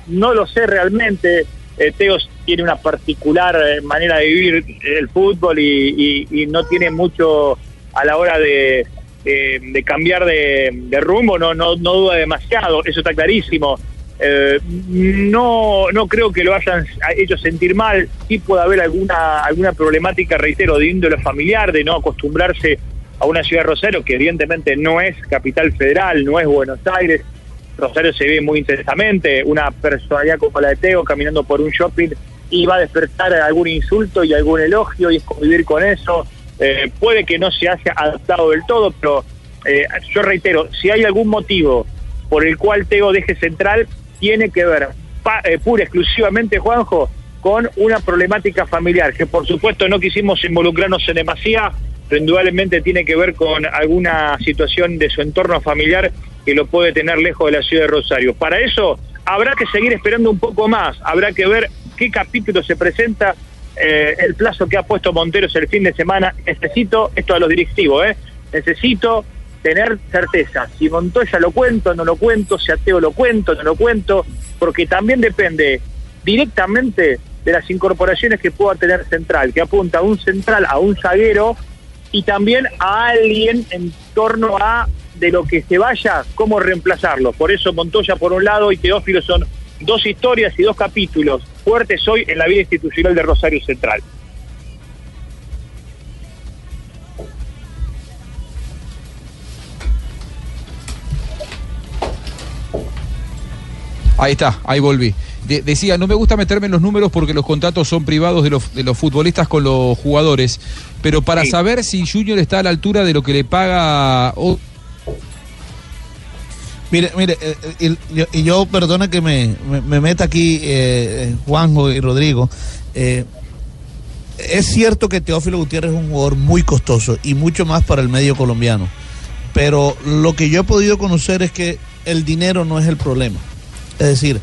No lo sé realmente. Eh, Teo tiene una particular eh, manera de vivir el fútbol y, y- y no tiene mucho a la hora de, de- de cambiar de, de rumbo, no, no, no duda demasiado, eso está clarísimo. Eh, no, no creo que lo hayan hecho sentir mal, sí puede haber alguna, alguna problemática, reitero, de índole familiar, de no acostumbrarse a una ciudad de Rosario, que evidentemente no es capital federal, no es Buenos Aires, Rosario se vive muy intensamente, una personalidad como la de Teo caminando por un shopping y va a despertar algún insulto y algún elogio y es convivir con eso. Eh, puede que no se haya adaptado del todo, pero eh, yo reitero, si hay algún motivo por el cual Teo deje central, tiene que ver pa- eh, pura exclusivamente, Juanjo, con una problemática familiar, que por supuesto no quisimos involucrarnos en demasía, pero indudablemente tiene que ver con alguna situación de su entorno familiar que lo puede tener lejos de la ciudad de Rosario. Para eso habrá que seguir esperando un poco más, habrá que ver qué capítulo se presenta, eh, el plazo que ha puesto Monteros el fin de semana. Necesito, esto a los directivos, ¿eh? necesito tener certeza. Si Montoya lo cuento, no lo cuento, si Ateo lo cuento, no lo cuento, porque también depende directamente de las incorporaciones que pueda tener Central, que apunta a un central, a un zaguero y también a alguien en torno a de lo que se vaya, cómo reemplazarlo. Por eso Montoya por un lado y Teófilo son dos historias y dos capítulos fuertes hoy en la vida institucional de Rosario Central. Ahí está, ahí volví. De- decía, no me gusta meterme en los números porque los contratos son privados de los, de los futbolistas con los jugadores, pero para saber si Junior está a la altura de lo que le paga... o- Mire, mire, eh, eh, y, yo- yo, perdona que me, me, me meta aquí, eh, eh, Juanjo y Rodrigo. eh, es cierto que Teófilo Gutiérrez es un jugador muy costoso y mucho más para el medio colombiano. Pero lo que yo he podido conocer es que el dinero no es el problema. Es decir,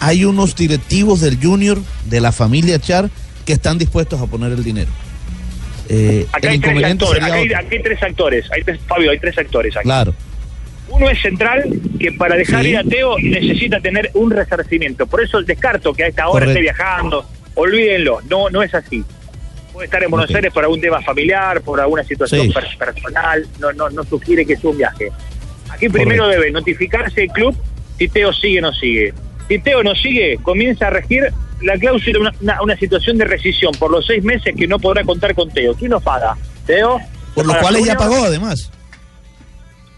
hay unos directivos del Junior, de la familia Char, que están dispuestos a poner el dinero. Eh, Acá el hay tres actores, acá hay, acá hay tres actores, hay tres, Fabio, hay tres actores aquí. Claro. Uno es central, que para dejar Sí. ir a Teo necesita tener un resarcimiento. Por eso descarto que a esta hora Correcto. esté viajando. Olvídenlo, no, no es así. Puede estar en Buenos. Aires por algún tema familiar, por alguna situación Sí. personal, no, no, no sugiere que sea un viaje. Aquí primero Correcto. debe notificarse el club si Teo sigue o no sigue. Si Teo no sigue, comienza a regir la cláusula, una, una, una situación de rescisión por los seis meses que no podrá contar con Teo. ¿Quién nos paga? Teo. Por los ¿Paga cuales ya pagó, además.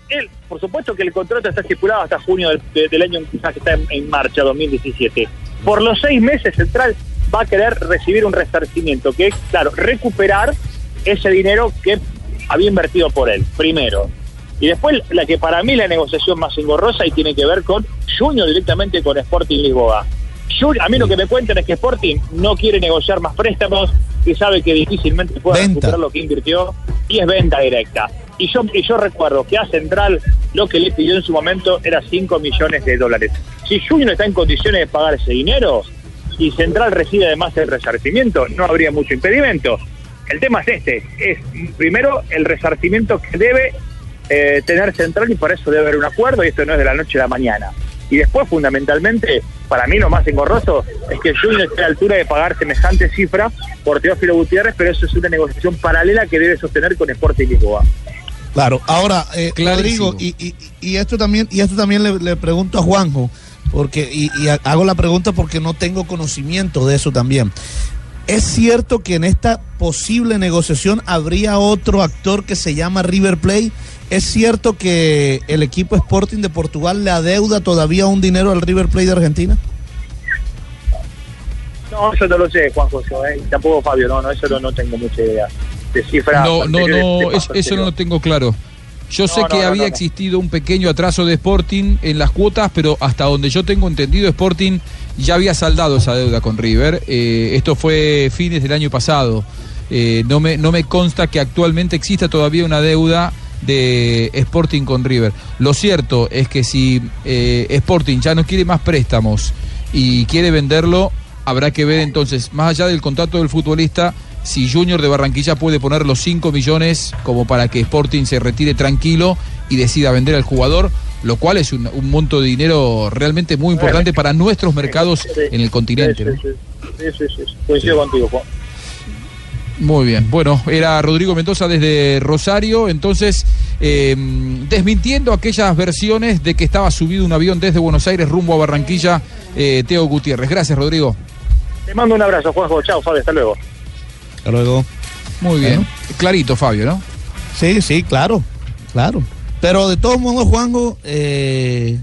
Él, por supuesto que el contrato está estipulado hasta junio del, de- del año quizás que está en, en marcha, 2017. Por los seis meses Central va a querer recibir un resarcimiento, que es, claro, recuperar ese dinero que había invertido por él, primero. Y después la que para mí la negociación más engorrosa y tiene que ver con Junior directamente con Sporting Lisboa. Junior- a mí lo que me cuentan es que Sporting no quiere negociar más préstamos y sabe que difícilmente pueda Venta. recuperar lo que invirtió y es venta directa. Y yo, y yo recuerdo que a Central lo que le pidió en su momento era 5 millones de dólares. Si Junior está en condiciones de pagar ese dinero y Central recibe además el resarcimiento, no habría mucho impedimento. El tema es este, es primero el resarcimiento que debe eh, tener Central y por eso debe haber un acuerdo y esto no es de la noche a la mañana. Y después, fundamentalmente, para mí lo más engorroso es que Junior esté a la altura de pagar semejante cifra por Teófilo Gutiérrez, pero eso es una negociación paralela que debe sostener con Sporting Lisboa. Claro, ahora, eh. Rodrigo, y, y- y esto también, y esto también le, le pregunto a Juanjo, porque, y, y ha- hago la pregunta porque no tengo conocimiento de eso también. ¿Es cierto que en esta posible negociación habría otro actor que se llama River Play? ¿Es cierto que el equipo Sporting de Portugal le adeuda todavía un dinero al River Play de Argentina? No, eso no lo sé, Juan José, ¿eh? tampoco Fabio, no, no, eso no, no tengo mucha idea. De cifras No, no, no, de es- paso eso no lo tengo claro. Yo sé que no, no, había no, no. existido un pequeño atraso de Sporting en las cuotas, pero hasta donde yo tengo entendido, Sporting ya había saldado esa deuda con River. Eh, esto fue fines del año pasado. Eh, no, me, no me consta que actualmente exista todavía una deuda de Sporting con River. Lo cierto es que si eh, Sporting ya no quiere más préstamos y quiere venderlo, habrá que ver entonces, más allá del contrato del futbolista, si Junior de Barranquilla puede poner los 5 millones como para que Sporting se retire tranquilo y decida vender al jugador, lo cual es un, monto de dinero realmente muy importante para nuestros mercados en el continente. sí, sí, sí, sí. Coincido contigo, Juan. Muy bien. Bueno, era Rodrigo Mendoza desde Rosario, entonces eh, desmintiendo aquellas versiones de que estaba subido un avión desde Buenos Aires rumbo a Barranquilla, eh, Teo Gutiérrez. Gracias, Rodrigo. Te mando un abrazo, Juanjo. Chao, Fabio, hasta luego. Hasta luego. Muy bien. Clarito, Fabio, ¿no? Sí, sí, claro, claro. Pero de todos modos, Juanjo, eh,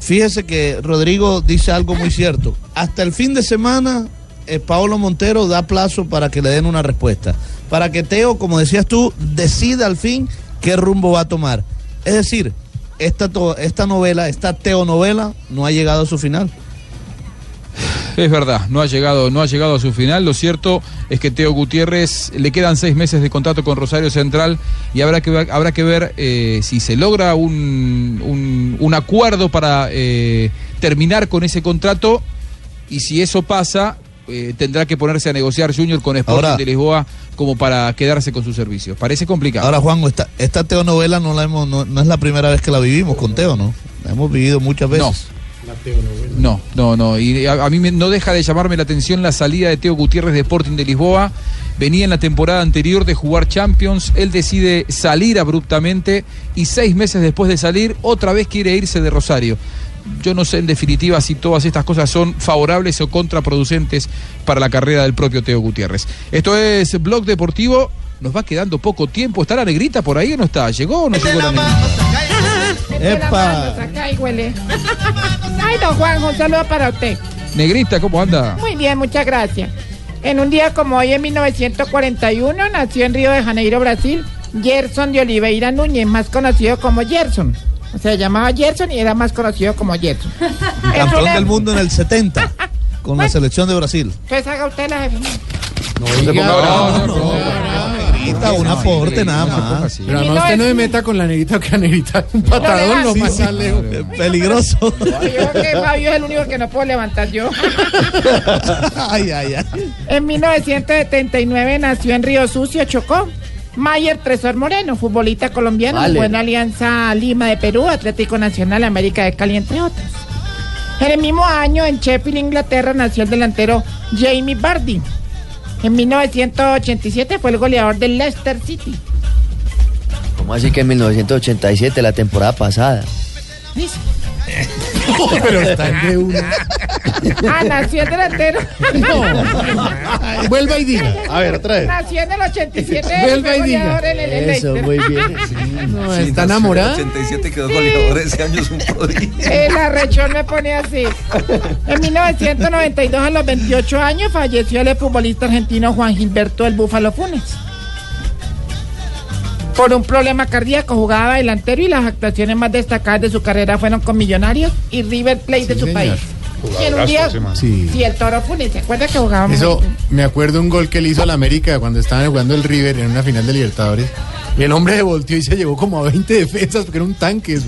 fíjese que Rodrigo dice algo muy cierto. Hasta el fin de semana, eh, Paolo Montero da plazo para que le den una respuesta. Para que Teo, como decías tú, decida al fin qué rumbo va a tomar. Es decir, esta, esta novela, esta teonovela, no ha llegado a su final. Es verdad, no ha llegado, no ha llegado a su final. Lo cierto es que Teo Gutiérrez le quedan seis meses de contrato con Rosario Central y habrá que ver, habrá que ver eh, si se logra un, un- un acuerdo para eh, terminar con ese contrato y si eso pasa eh, tendrá que ponerse a negociar Junior con Sporting Ahora- de Lisboa como para quedarse con sus servicios. Parece complicado. Ahora, Juanjo, esta, esta teonovela no, la hemos, no, no es la primera vez que la vivimos con Teo, ¿no? La hemos vivido muchas veces. No, no, no. Y a, a mí me- no deja de llamarme la atención la salida de Teo Gutiérrez de Sporting de Lisboa. Venía en la temporada anterior de jugar Champions. Él decide salir abruptamente y seis meses después de salir, otra vez quiere irse de Rosario. Yo no sé en definitiva si todas estas cosas son favorables o contraproducentes para la carrera del propio Teo Gutiérrez. Esto es Blog Deportivo. Nos va quedando poco tiempo. ¿Está la negrita por ahí o no está? ¿Llegó o no llegó la negrita? [LAUGHS] ¡Epa! Acá y huele. Ay, don Juan, un saludo para usted. Negrita, ¿cómo anda? Muy bien, muchas gracias. En un día como hoy, en 1941, nació en Río de Janeiro, Brasil, Gerson de Oliveira Núñez, más conocido como Gerson. Se llamaba Gerson y era más conocido como Gerson. Campeón del mundo en el 70 con la selección de Brasil. Pues haga usted la jefe. No, se ponga bravo, no, negrita, un aporte nada más. Pero además usted no me meta con la negrita, que la negrita un patadón lo más sí. lejos. Peligroso. Yo creo que Fabio es el único que no puedo levantar yo. ay, ay, ay. En 1979 nació en Río Sucio, Chocó. Mayer Tresor Moreno, futbolista colombiano, Vale. en Alianza Lima de Perú, Atlético Nacional, América de Cali, entre otros. En el mismo año, en Sheffield, Inglaterra, nació el delantero Jamie Vardy. En 1987 fue el goleador del Leicester City. ¿Cómo así que en 1987, la temporada pasada? [LAUGHS] Pero está en de una. [LAUGHS] Ah, nació el delantero. [LAUGHS] Vuelva y diga. [LAUGHS] A ver, otra vez. Nació en el 87. Vuelva y diga. el- el Eso, muy bien. No, Sí, está enamorada. en el 87 quedó goleador ese año es un prodigio. El arrechón me pone así. En 1992, a los 28 años, falleció el futbolista argentino Juan Gilberto del Búfalo Funes. Por un problema cardíaco jugaba delantero y las actuaciones más destacadas de su carrera fueron con Millonarios y River Plate de su señor. país. Y en un día, Sí. sí, el Toro Funes, ¿se acuerda que jugaba muy Eso, me acuerdo un gol que le hizo al América cuando estaban jugando el River en una final de Libertadores. Y el hombre se volteó y se llevó como a 20 defensas porque era un tanque. eso.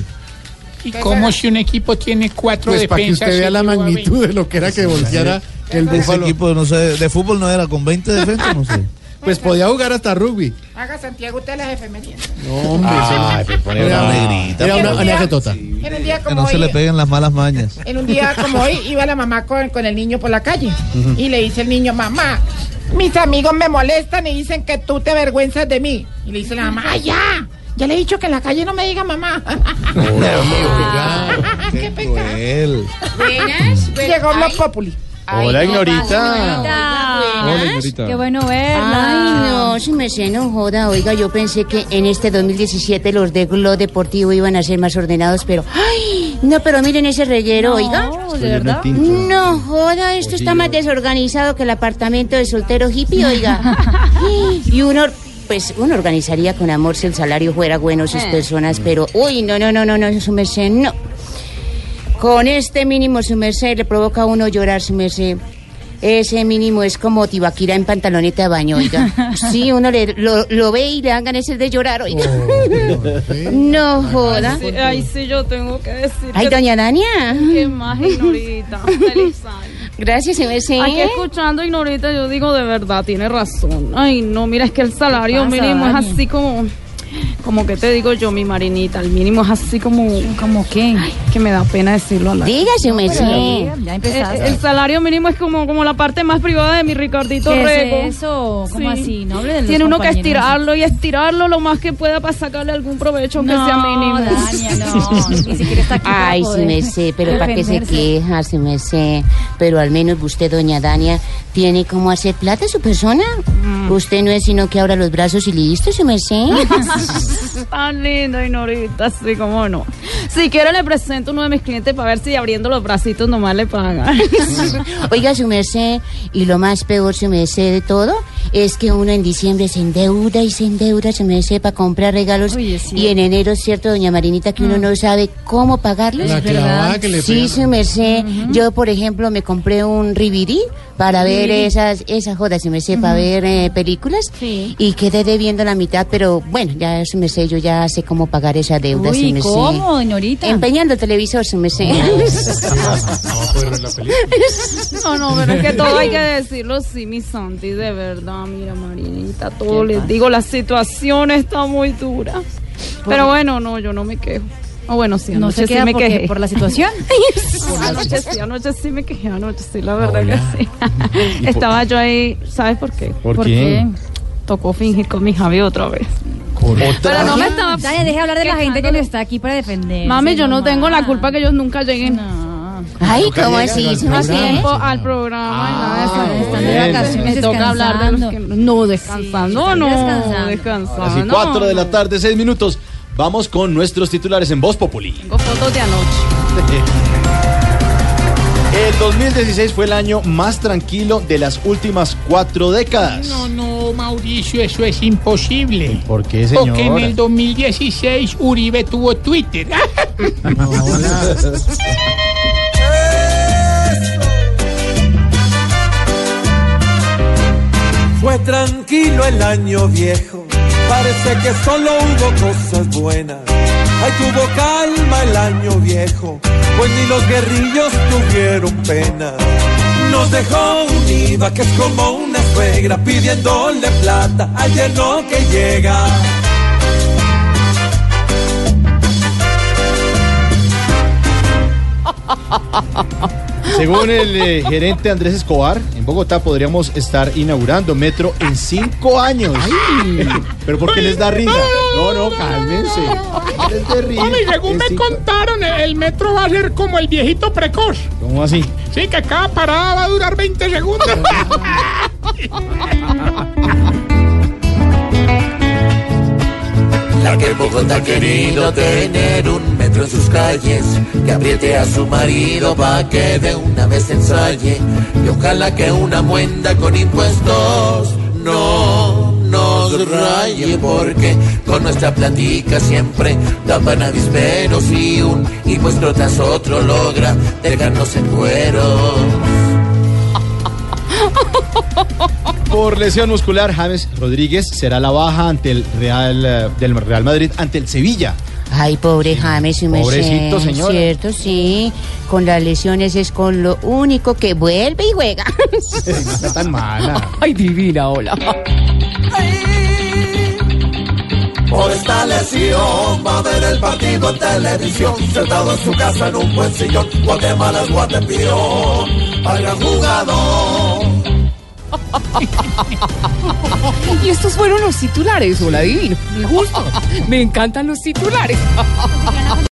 ¿Y cómo si un equipo tiene cuatro Pues para que defensas? usted vea la magnitud de lo que era que volteara el Ese Búfalo. equipo no sé, de fútbol no era con 20 defensas, no sé. Pues podía jugar hasta rugby. Haga Santiago usted las efemérides. No, hombre. Ay, eso- pero pone era una negrita. Era una anécdota. En un día Que no se hoy, le peguen las malas mañas. En un día como hoy iba la mamá con, con el niño por la calle y le dice el niño, mamá, mis amigos me molestan y dicen que tú te avergüenzas de mí. Y le dice la mamá, ¡ay, ya! Ya le he dicho que en la calle no me diga mamá. [LAUGHS] ¡Qué pecado! Buenas. Llegó Blog Populi. Hola, Ignorita. Hola, Ignorita. Qué bueno verla. Ay, no, si me sé, no joda. Oiga, yo pensé que en este 2017 los de Glo Deportivo iban a ser más ordenados, pero. ¡Ay! No, pero miren ese reguero, oiga. ¿de verdad? No joda, esto está más desorganizado que el apartamento de soltero hippie, oiga. [LAUGHS] y uno. Pues uno organizaría con amor si el salario fuera bueno sus Eh. personas, pero. Uy, no, no, no, no, no, su merced, no. Con este mínimo, su merced, le provoca a uno llorar, su merced. Ese mínimo es como Tibaquira en pantaloneta de baño, oiga. [LAUGHS] Sí, uno le, lo, lo ve y le dan ganas de llorar, oiga. [LAUGHS] No joda. Sí, ay, sí, yo tengo que decir. Ay, que- doña Dania. Qué más, Ignorita. [LAUGHS] Feliz año. Gracias, se me sé. Aquí escuchando Ignorita, yo digo de verdad, tiene razón. Ay, no, mira, es que el salario pasa, mínimo es así como. Como que te digo yo, mi marinita, el mínimo es así como. ¿Como qué? que me da pena decirlo al aire. Dígase, me Pero sé. diga, Ya El, el salario mínimo es como, como la parte más privada de mi Ricardito ¿Qué es eso? ¿Cómo así? No hable de los Tiene uno que estirarlo y estirarlo lo más que pueda para sacarle algún provecho, aunque No, sea mínimo. Dania, no. Ni siquiera está aquí Ay, sí me sé, pero para qué se queja, sí me sé. Pero al menos usted, doña Dania, tiene cómo hacer plata su persona. Mm. Usted no es sino que abra los brazos y listo, sí me sé. [LAUGHS] Tan lindo, Ignorita, sí, cómo no. Si quiere le presento uno de mis clientes para ver si abriendo los bracitos nomás le pagan. [LAUGHS] Oiga, su merced, y lo más peor, su merced de todo, es que uno en diciembre se endeuda y se endeuda, su merced, para comprar regalos. y en enero, es cierto, doña Marinita, que uno no sabe cómo pagarlos. La clavada que le Sí, su merced. Yo, por ejemplo, me compré un Rivirí para ver Sí. esas, esas jodas, su merced, para ver eh, películas. Y quedé debiendo la mitad, pero bueno, ya, su merced, yo ya sé cómo pagar esa deuda, su Uy, merced. ¿cómo, señorita? Empeñando el televisor, su merced. No, no, pero es que todo hay que decirlo, sí, mi Santi, de verdad, mira, Marinita, todo les digo, la situación está muy dura. Pero bueno, no, yo no me quejo. O bueno, sí, ¿No anoche se sí me porque- quejé. por la situación? [LAUGHS] anoche sí, anoche sí me quejé, anoche sí, la verdad que sí. [LAUGHS] Estaba yo ahí, ¿sabes por qué? ¿Por qué? Tocó fingir con mi Javi otra vez. Pero no me estaba... Dale, deje hablar de la gente que no está aquí para defender. Mami, yo no tengo la culpa que ellos nunca lleguen. Ay, ¿cómo así? al ¿Se más programa. tiempo? al programa y nada de eso. están de vacaciones, Me toca hablar de los que no descansando, están no descansando. descansando. Así, 4 de la tarde, 6 minutos. Vamos con nuestros titulares en Voz Populi. Tengo fotos de anoche. [LAUGHS] El 2016 fue el año más tranquilo de las últimas cuatro décadas. No, no, Mauricio, eso es imposible. ¿Por qué, Porque en el 2016 Uribe tuvo Twitter. [LAUGHS] Fue tranquilo el año viejo, parece que solo hubo cosas buenas. Ay, tuvo calma el año viejo, pues ni los guerrillos tuvieron pena. Nos dejó un IVA que es como una suegra pidiéndole plata ayer no que llega. [LAUGHS] Según el eh, gerente Andrés Escobar, en Bogotá podríamos estar inaugurando metro en cinco años. Pero ¿por qué les da risa? No, no, cálmense. Les dé risa. Mami, según En me cinco- contaron, el metro va a ser como el viejito precoz. ¿Cómo así? Sí, que cada parada va a durar 20 segundos. [LAUGHS] La que Bogotá ha querido tener un metro en sus calles, que apriete a su marido pa' que de una vez ensaye, y ojalá que una muenda con impuestos no nos raye, porque con nuestra platica siempre tapan avisperos y un impuesto tras otro logra dejarnos en cuero. Por lesión muscular, James Rodríguez será la baja ante el Real eh, del Real Madrid ante el Sevilla. Ay, pobre James, merced. Pobrecito, señora. Cierto, sí. Con las lesiones es con lo único que vuelve y juega. No está tan mala. [LAUGHS] Ay, divina, hola. Por esta lesión va a ver el partido en televisión, sentado en su casa en un buen sillón. Guatemala es Guatepión, al gran jugador. [LAUGHS] Y estos fueron los titulares. Hola, divino. Me gusta. Me encantan los titulares.